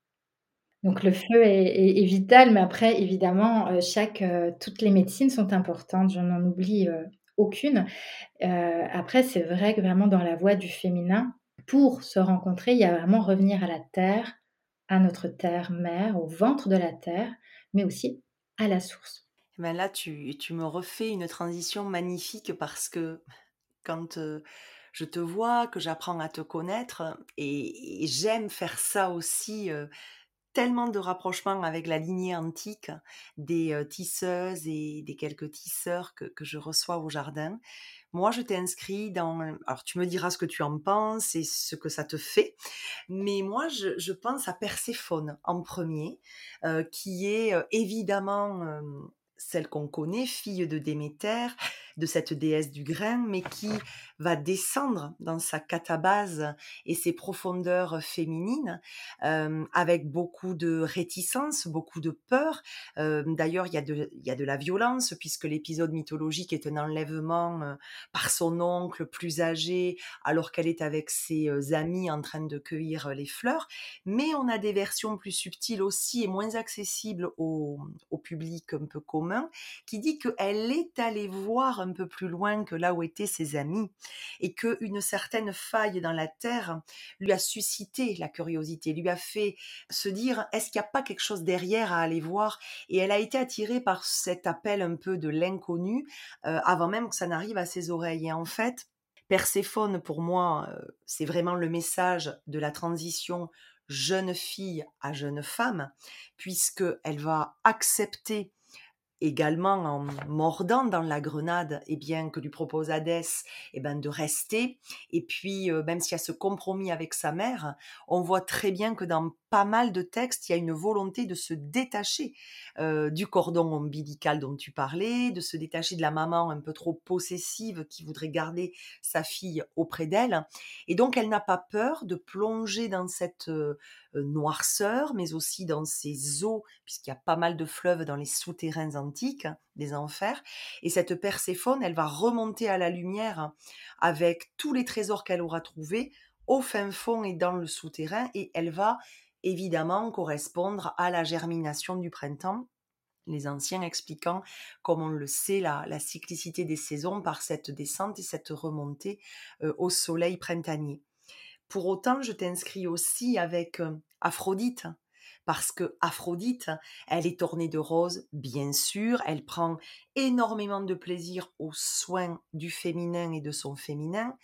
Donc le feu est, vital, mais après, évidemment, euh, euh, toutes les médecines sont importantes, je n'en oublie euh, aucune. après, c'est vrai que vraiment dans la voie du féminin, pour se rencontrer, il y a vraiment revenir à la terre, à notre terre mère, au ventre de la terre, mais aussi à la source. Eh ben là, tu, tu, me refais une transition magnifique parce que quand je te vois, que j'apprends à te connaître, et, j'aime faire ça aussi, tellement de rapprochements avec la lignée antique des tisseuses et des quelques tisseurs que, que je reçois au jardin. Moi, je t'ai inscrit dans... Alors, tu me diras ce que tu en penses et ce que ça te fait. Mais moi, je, je pense à Perséphone en premier, qui est évidemment celle qu'on connaît, fille de Déméter, de cette déesse du grain, mais qui va descendre dans sa catabase et ses profondeurs féminines, euh, avec beaucoup de réticence, beaucoup de peur. Euh, d'ailleurs, il y, a de, la violence, puisque l'épisode mythologique est un enlèvement euh, par son oncle plus âgé, alors qu'elle est avec ses amis en train de cueillir les fleurs. Mais on a des versions plus subtiles aussi et moins accessibles au, au public un peu commun, qui dit qu'elle est allée voir un peu plus loin que là où étaient ses amis et qu'une certaine faille dans la terre lui a suscité la curiosité, lui a fait se dire est-ce qu'il n'y a pas quelque chose derrière à aller voir? Et elle a été attirée par cet appel un peu de l'inconnu euh, avant même que ça n'arrive à ses oreilles. Et en fait Perséphone pour moi euh, c'est vraiment le message de la transition jeune fille à jeune femme puisque elle va accepter également en mordant dans la grenade, et eh bien que lui propose Hadès, eh ben de rester. Et puis euh, même s'il y a ce compromis avec sa mère, on voit très bien que dans pas mal de textes, il y a une volonté de se détacher euh, du cordon ombilical dont tu parlais, de se détacher de la maman un peu trop possessive qui voudrait garder sa fille auprès d'elle. Et donc, elle n'a pas peur de plonger dans cette euh, noirceur, mais aussi dans ces eaux, puisqu'il y a pas mal de fleuves dans les souterrains antiques hein, des enfers. Et cette Perséphone, elle va remonter à la lumière avec tous les trésors qu'elle aura trouvés au fin fond et dans le souterrain, et elle va évidemment correspondre à la germination du printemps les anciens expliquant, comme on le sait, la, cyclicité des saisons par cette descente et cette remontée euh, au soleil printanier. Pour autant, je t'inscris aussi avec euh, Aphrodite, parce que Aphrodite, elle est ornée de roses, bien sûr, elle prend énormément de plaisir aux soins du féminin et de son féminin.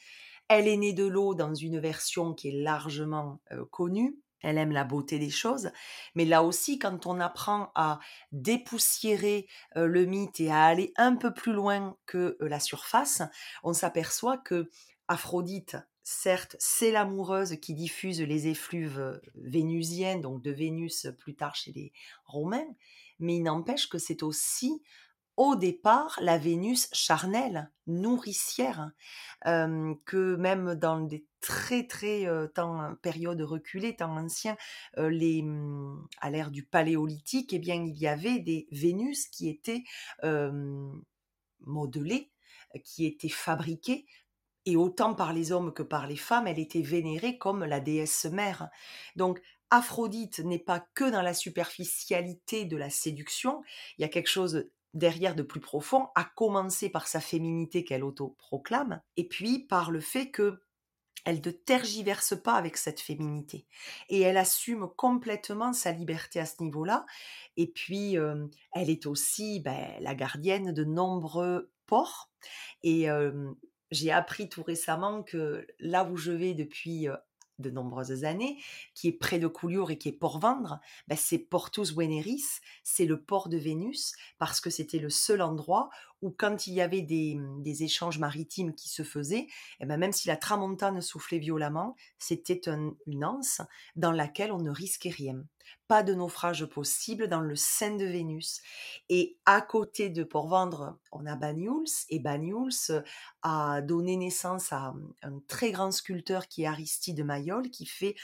Elle est née de l'eau dans une version qui est largement euh, connue. Elle aime la beauté des choses, mais là aussi, quand on apprend à dépoussiérer euh, le mythe et à aller un peu plus loin que euh, la surface, on s'aperçoit que Aphrodite, certes, c'est l'amoureuse qui diffuse les effluves euh, vénusiennes, donc de Vénus plus tard chez les Romains, mais il n'empêche que c'est aussi au départ la Vénus charnelle, nourricière, que même dans des très très temps périodes reculées, temps anciens, les, mmh, à l'ère du paléolithique, eh bien il y avait des Vénus qui étaient modelées, qui étaient fabriquées et autant par les hommes que par les femmes, elle était vénérée comme la déesse mère. Donc Aphrodite n'est pas que dans la superficialité de la séduction, il y a quelque chose derrière de plus profond, à commencer par sa féminité qu'elle autoproclame, et puis par le fait que elle ne tergiverse pas avec cette féminité et elle assume complètement sa liberté à ce niveau-là. Et puis, euh, elle est aussi ben, la gardienne de nombreux ports. Et euh, j'ai appris tout récemment que là où je vais depuis de nombreuses années, qui est près de Couliure et qui est Port-Vendre, ben c'est Portus Veneris, c'est le port de Vénus, parce que c'était le seul endroit où quand il y avait des, mmh, échanges maritimes qui se faisaient, eh ben même si la tramontane soufflait violemment, c'était une anse dans laquelle on ne risquait rien. Pas de naufrage possible dans le sein de Vénus. Et à côté de Port-Vendre, on a Banyuls, et Banyuls a donné naissance à mmh, un très grand sculpteur qui est Aristide Mayol, qui fait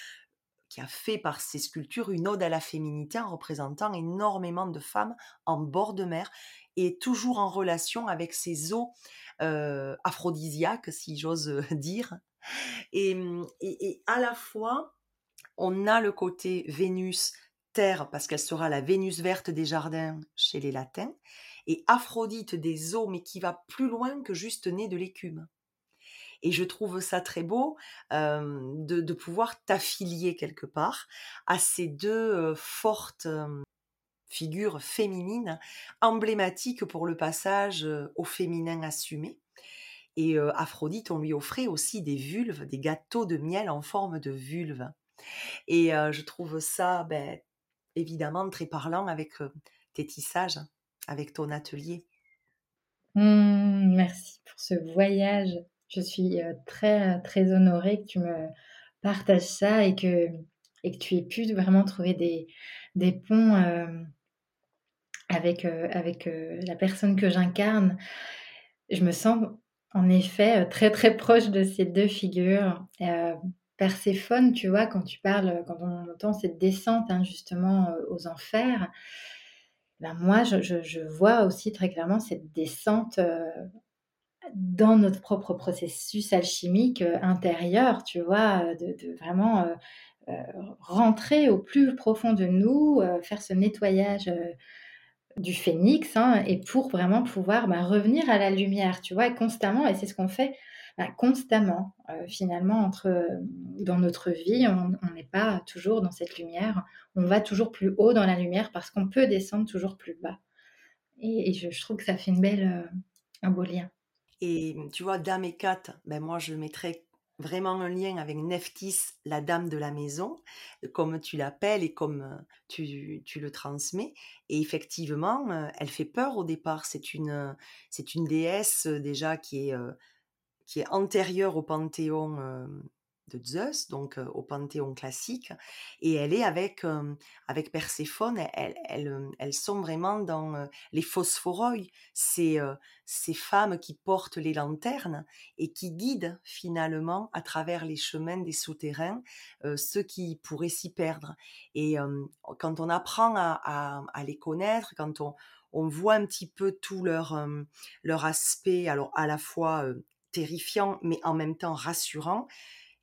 qui a fait par ses sculptures une ode à la féminité en représentant énormément de femmes en bord de mer et toujours en relation avec ces eaux aphrodisiaques, si j'ose dire. Et, et, à la fois, on a le côté Vénus, Terre, parce qu'elle sera la Vénus verte des jardins chez les latins, et Aphrodite des eaux, mais qui va plus loin que juste née de l'écume. Et je trouve ça très beau de, pouvoir t'affilier quelque part à ces deux fortes figures féminines emblématiques pour le passage au féminin assumé. Et Aphrodite, on lui offrait aussi des vulves, des gâteaux de miel en forme de vulve. Et je trouve ça ben, évidemment très parlant avec tes tissages, avec ton atelier. Mmh, merci pour ce voyage je suis très, très honorée que tu me partages ça et que, et que tu aies pu vraiment trouver des, des ponts avec, avec la personne que j'incarne. Je me sens en effet très très proche de ces deux figures. Perséphone, tu vois, quand tu parles, quand on entend cette descente hein, justement aux enfers, ben moi je, vois aussi très clairement cette descente dans notre propre processus alchimique euh, intérieur, tu vois, euh, de, vraiment euh, rentrer au plus profond de nous, faire ce nettoyage du phénix, hein, et pour vraiment pouvoir bah, revenir à la lumière, tu vois, constamment, et c'est ce qu'on fait bah, constamment, finalement, entre, dans notre vie, on n'est pas toujours dans cette lumière, on va toujours plus haut dans la lumière parce qu'on peut descendre toujours plus bas. Et, je, trouve que ça fait une belle, un beau lien. Et tu vois, dame et cat, ben moi je mettrais vraiment un lien avec Neftis, la dame de la maison, comme tu l'appelles et comme tu, tu, le transmets. Et effectivement, elle fait peur au départ. C'est une, c'est une déesse déjà qui est, qui est antérieure au panthéon de Zeus, donc au panthéon classique, et elle est avec, avec Perséphone, elles, elles, elles, sont vraiment dans les phosphoroi, ces, ces femmes qui portent les lanternes et qui guident finalement à travers les chemins des souterrains ceux qui pourraient s'y perdre. Et quand on apprend à, les connaître, quand on, on voit un petit peu tout leur, leur aspect, alors à la fois terrifiant, mais en même temps rassurant,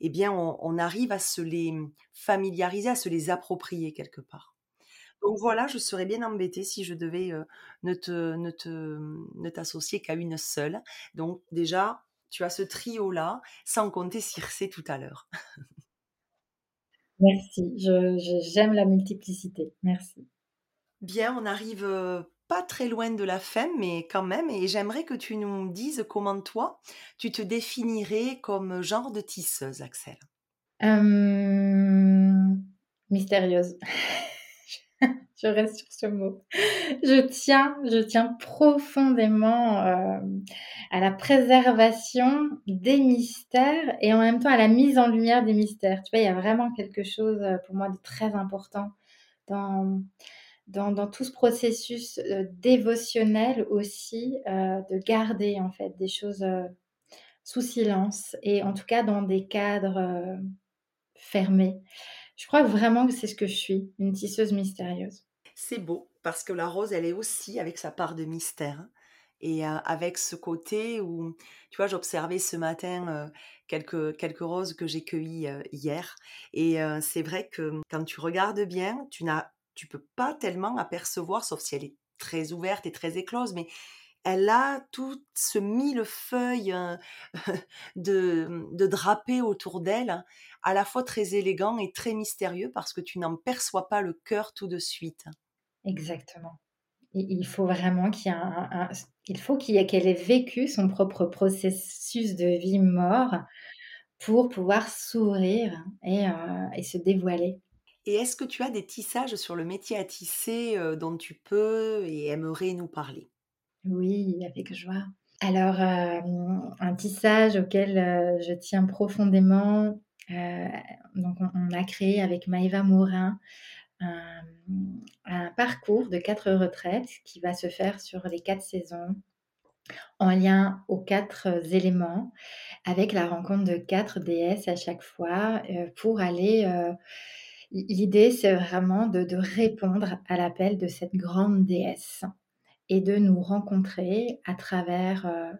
eh bien, on, arrive à se les familiariser, à se les approprier quelque part. Donc voilà, je serais bien embêtée si je devais ne te, ne te, ne t'associer qu'à une seule. Donc déjà, tu as ce trio-là, sans compter Circé tout à l'heure. Merci, j'aime la multiplicité. Merci. Bien, on arrive pas très loin de la fin, mais quand même, et j'aimerais que tu nous dises comment toi, tu te définirais comme genre de tisseuse, Axel. mystérieuse. je reste sur ce mot. Je tiens, je tiens profondément à la préservation des mystères et en même temps à la mise en lumière des mystères. Tu vois, il y a vraiment quelque chose pour moi de très important dans, dans, tout ce processus dévotionnel aussi, de garder en fait des choses sous silence et en tout cas dans des cadres fermés. Je crois vraiment que c'est ce que je suis, une tisseuse mystérieuse. C'est beau, parce que la rose, elle est aussi avec sa part de mystère. Hein, et avec ce côté où, tu vois, j'observais ce matin quelques, quelques roses que j'ai cueillies hier. Et c'est vrai que quand tu regardes bien, tu n'as tu peux pas tellement apercevoir, sauf si elle est très ouverte et très éclose, mais elle a tout ce millefeuille de, de drapé autour d'elle, à la fois très élégant et très mystérieux parce que tu n'en perçois pas le cœur tout de suite. Exactement. Il faut vraiment qu'il y ait faut qu'elle ait vécu son propre processus de vie mort pour pouvoir s'ouvrir et, euh, et se dévoiler. Et est-ce que tu as des tissages sur le métier à tisser dont tu peux et aimerais nous parler? Oui, avec joie. Alors, un tissage auquel je tiens profondément, donc on, a créé avec Maëva Morin un, parcours de quatre retraites qui va se faire sur les quatre saisons en lien aux quatre éléments avec la rencontre de quatre déesses à chaque fois pour aller L'idée, c'est vraiment de, répondre à l'appel de cette grande déesse et de nous rencontrer à travers euh,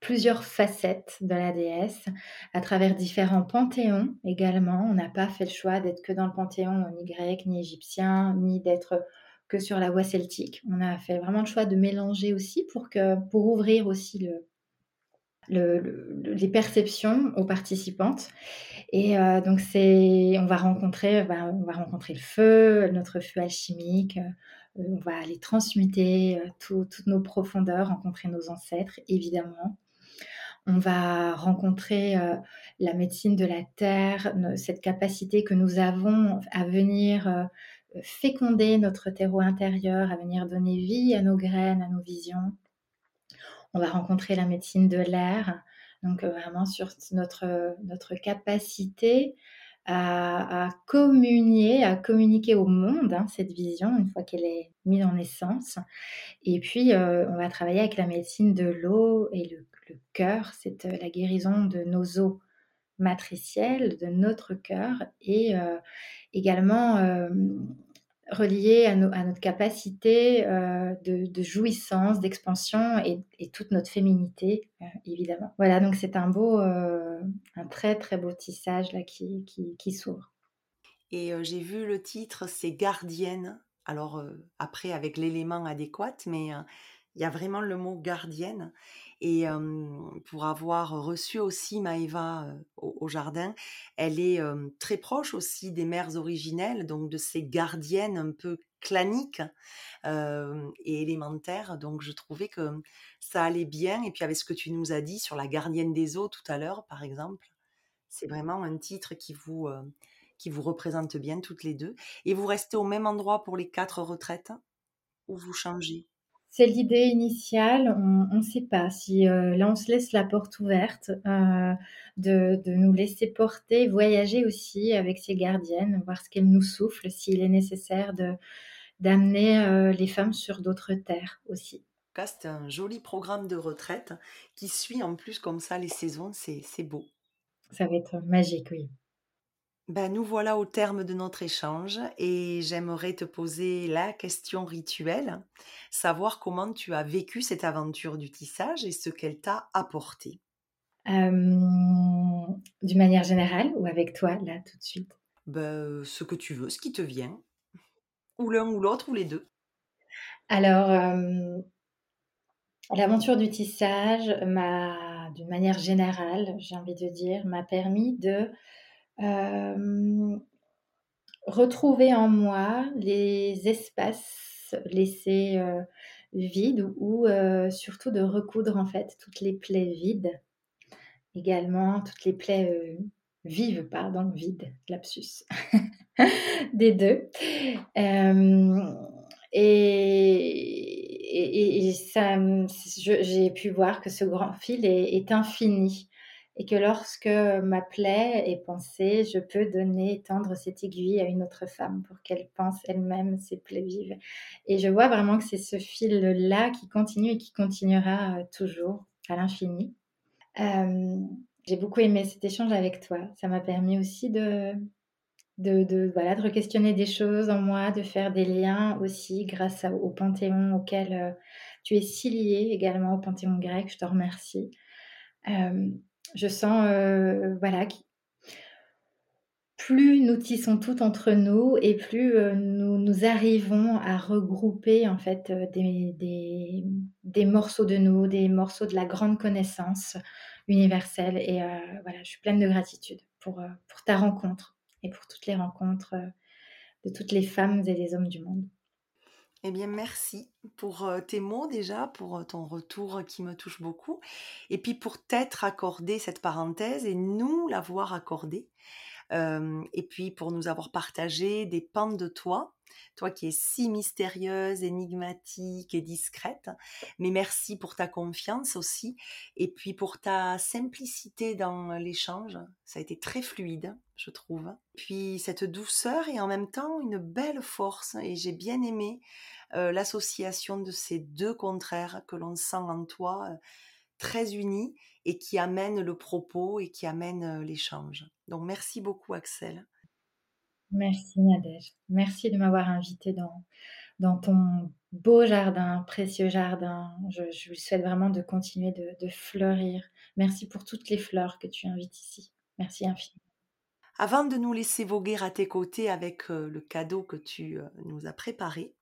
plusieurs facettes de la déesse, à travers différents panthéons également. On n'a pas fait le choix d'être que dans le panthéon ni grec, ni égyptien, ni d'être que sur la voie celtique. On a fait vraiment le choix de mélanger aussi pour, que, pour ouvrir aussi le, les perceptions aux participantes. Et euh, donc, c'est, on va rencontrer, bah, on va rencontrer le feu, notre feu alchimique. Euh, on va aller transmuter euh, toutes nos profondeurs, rencontrer nos ancêtres, évidemment. On va rencontrer la médecine de la terre, cette capacité que nous avons à venir féconder notre terreau intérieur, à venir donner vie à nos graines, à nos visions on va rencontrer la médecine de l'air, donc euh, vraiment sur notre, notre capacité à, communier, à communiquer au monde hein, cette vision une fois qu'elle est mise en essence. Et puis, euh, on va travailler avec la médecine de l'eau et le, cœur, c'est euh, la guérison de nos os matricielles, de notre cœur, et également relié à, notre capacité euh, de, jouissance, d'expansion et, toute notre féminité, euh, évidemment. Voilà, donc c'est un beau, euh, un très très beau tissage là qui, qui, s'ouvre. Et j'ai vu le titre, c'est Gardienne. Alors après avec l'élément adéquat, mais il y a vraiment le mot gardienne. Et pour avoir reçu aussi Maëva au, jardin, elle est très proche aussi des mères originelles, donc de ces gardiennes un peu claniques et élémentaires. Donc je trouvais que ça allait bien. Et puis avec ce que tu nous as dit sur la gardienne des eaux tout à l'heure, par exemple, c'est vraiment un titre qui vous, qui vous représente bien toutes les deux. Et vous restez au même endroit pour les quatre retraites ou vous changez? C'est l'idée initiale. On ne sait pas si euh, là on se laisse la porte ouverte euh, de, nous laisser porter, voyager aussi avec ces gardiennes, voir ce qu'elles nous soufflent, s'il est nécessaire de d'amener euh, les femmes sur d'autres terres aussi. C'est un joli programme de retraite qui suit en plus comme ça les saisons, c'est beau. Ça va être magique, oui. Ben, nous voilà au terme de notre échange et j'aimerais te poser la question rituelle, savoir comment tu as vécu cette aventure du tissage et ce qu'elle t'a apporté. D'une manière générale ou avec toi, là, tout de suite? Ben, Ce que tu veux, ce qui te vient. Ou l'un ou l'autre, ou les deux. Alors, l'aventure du tissage m'a, d'une manière générale, j'ai envie de dire, m'a permis de retrouver en moi les espaces laissés vides ou surtout de recoudre en fait toutes les plaies vides. Également toutes les plaies vives, pardon, vides, lapsus, des deux. et, et, j'ai pu voir que ce grand fil est, infini et que lorsque ma plaie est pensée, je peux donner, tendre cette aiguille à une autre femme pour qu'elle pense elle-même ses plaies vives. Et je vois vraiment que c'est ce fil-là qui continue et qui continuera toujours à l'infini. Euh, j'ai beaucoup aimé cet échange avec toi. Ça m'a permis aussi de, de, voilà, de re-questionner des choses en moi, de faire des liens aussi grâce au panthéon auquel euh, tu es si lié également au panthéon grec. Je te remercie. Euh, je sens voilà, plus nous tissons tout entre nous et plus nous, arrivons à regrouper en fait des, des, des, morceaux de nous, des morceaux de la grande connaissance universelle. Et voilà, je suis pleine de gratitude pour, pour ta rencontre et pour toutes les rencontres de toutes les femmes et les hommes du monde. Eh bien, merci pour tes mots déjà, pour ton retour qui me touche beaucoup, et puis pour t'être accordé cette parenthèse et nous l'avoir accordée et puis pour nous avoir partagé des pans de toi, toi qui es si mystérieuse, énigmatique et discrète. Mais merci pour ta confiance aussi, et puis pour ta simplicité dans l'échange. Ça a été très fluide, je trouve. Puis cette douceur et en même temps une belle force, et j'ai bien aimé l'association de ces deux contraires que l'on sent en toi, très unis et qui amène le propos et qui amène l'échange. Donc merci beaucoup Axel. Merci Nadège. Merci de m'avoir invité dans, dans ton beau jardin, précieux jardin. Je, je lui souhaite vraiment de continuer de, de, fleurir. Merci pour toutes les fleurs que tu invites ici. Merci infiniment. Avant de nous laisser voguer à tes côtés avec le cadeau que tu nous as préparé,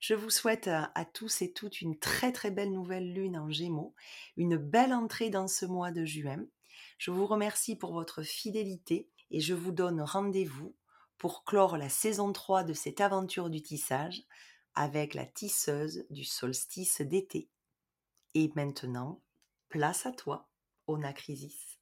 je vous souhaite à, tous et toutes une très très belle nouvelle lune en gémeaux, une belle entrée dans ce mois de juin. Je vous remercie pour votre fidélité et je vous donne rendez-vous pour clore la saison 3 de cette aventure du tissage avec la tisseuse du solstice d'été. Et maintenant, place à toi, Onacrisis.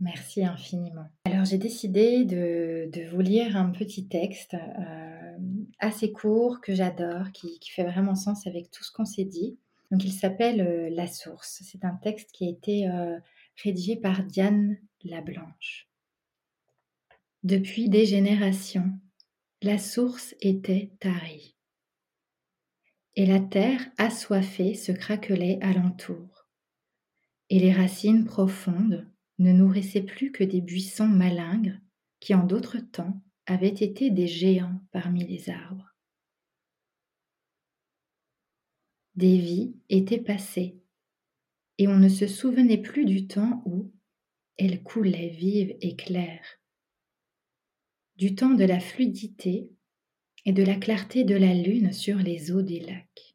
Merci infiniment. Alors j'ai décidé de, vous lire un petit texte euh, assez court que j'adore, qui, fait vraiment sens avec tout ce qu'on s'est dit. Donc il s'appelle euh, La source. C'est un texte qui a été euh, rédigé par Diane Lablanche. Depuis des générations, la source était tarie. Et la terre assoiffée se craquelait alentour. Et les racines profondes ne nourrissaient plus que des buissons malingres qui en d'autres temps avaient été des géants parmi les arbres. Des vies étaient passées, et on ne se souvenait plus du temps où elles coulaient vives et claires, du temps de la fluidité et de la clarté de la lune sur les eaux des lacs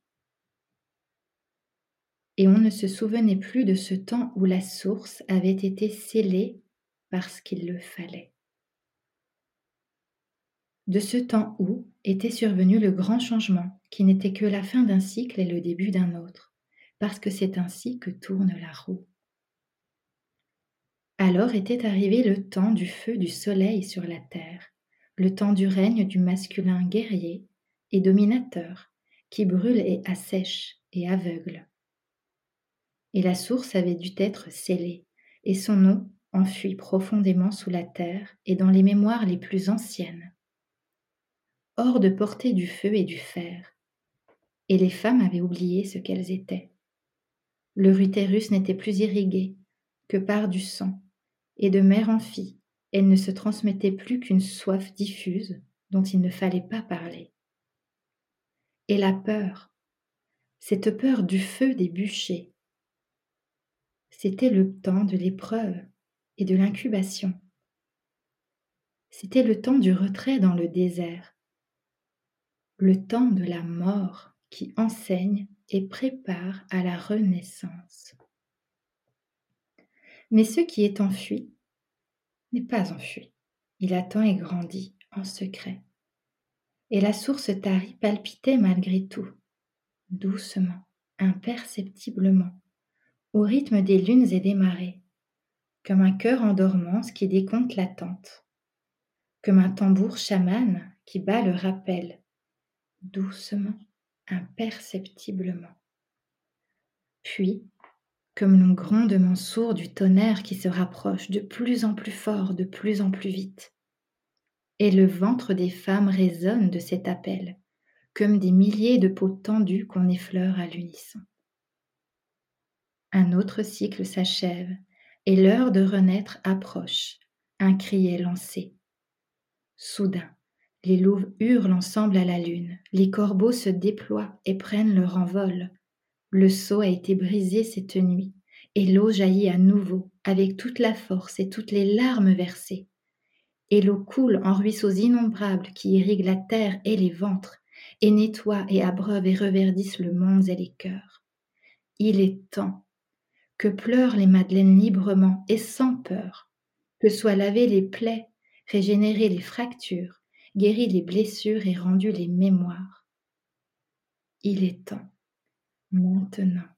et on ne se souvenait plus de ce temps où la source avait été scellée parce qu'il le fallait. De ce temps où était survenu le grand changement, qui n'était que la fin d'un cycle et le début d'un autre, parce que c'est ainsi que tourne la roue. Alors était arrivé le temps du feu du soleil sur la terre, le temps du règne du masculin guerrier et dominateur, qui brûle et assèche et aveugle et la source avait dû être scellée, et son eau enfui profondément sous la terre et dans les mémoires les plus anciennes. Hors de portée du feu et du fer, et les femmes avaient oublié ce qu'elles étaient. Leur utérus n'était plus irrigué que par du sang, et de mère en fille, elle ne se transmettait plus qu'une soif diffuse dont il ne fallait pas parler. Et la peur, cette peur du feu des bûchers, C'était le temps de l'épreuve et de l'incubation. C'était le temps du retrait dans le désert, le temps de la mort qui enseigne et prépare à la renaissance. Mais ce qui est enfui n'est pas enfui. Il attend et grandit en secret. Et la source tarie palpitait malgré tout, doucement, imperceptiblement, au rythme des lunes et des marées, comme un cœur en dormance qui décompte l'attente, comme un tambour chaman qui bat le rappel, doucement, imperceptiblement. Puis, comme le grondement sourd du tonnerre qui se rapproche de plus en plus fort, de plus en plus vite. Et le ventre des femmes résonne de cet appel, comme des milliers de peaux tendues qu'on effleure à l'unisson. Un autre cycle s'achève, et l'heure de renaître approche, un cri est lancé. Soudain, les louves hurlent ensemble à la lune, les corbeaux se déploient et prennent leur envol, le seau a été brisé cette nuit, et l'eau jaillit à nouveau avec toute la force et toutes les larmes versées. Et l'eau coule en ruisseaux innombrables qui irriguent la terre et les ventres, et nettoient et abreuvent et reverdissent le monde et les cœurs. Il est temps que pleurent les madeleines librement et sans peur, que soient lavées les plaies, régénérées les fractures, guéries les blessures et rendues les mémoires. Il est temps maintenant.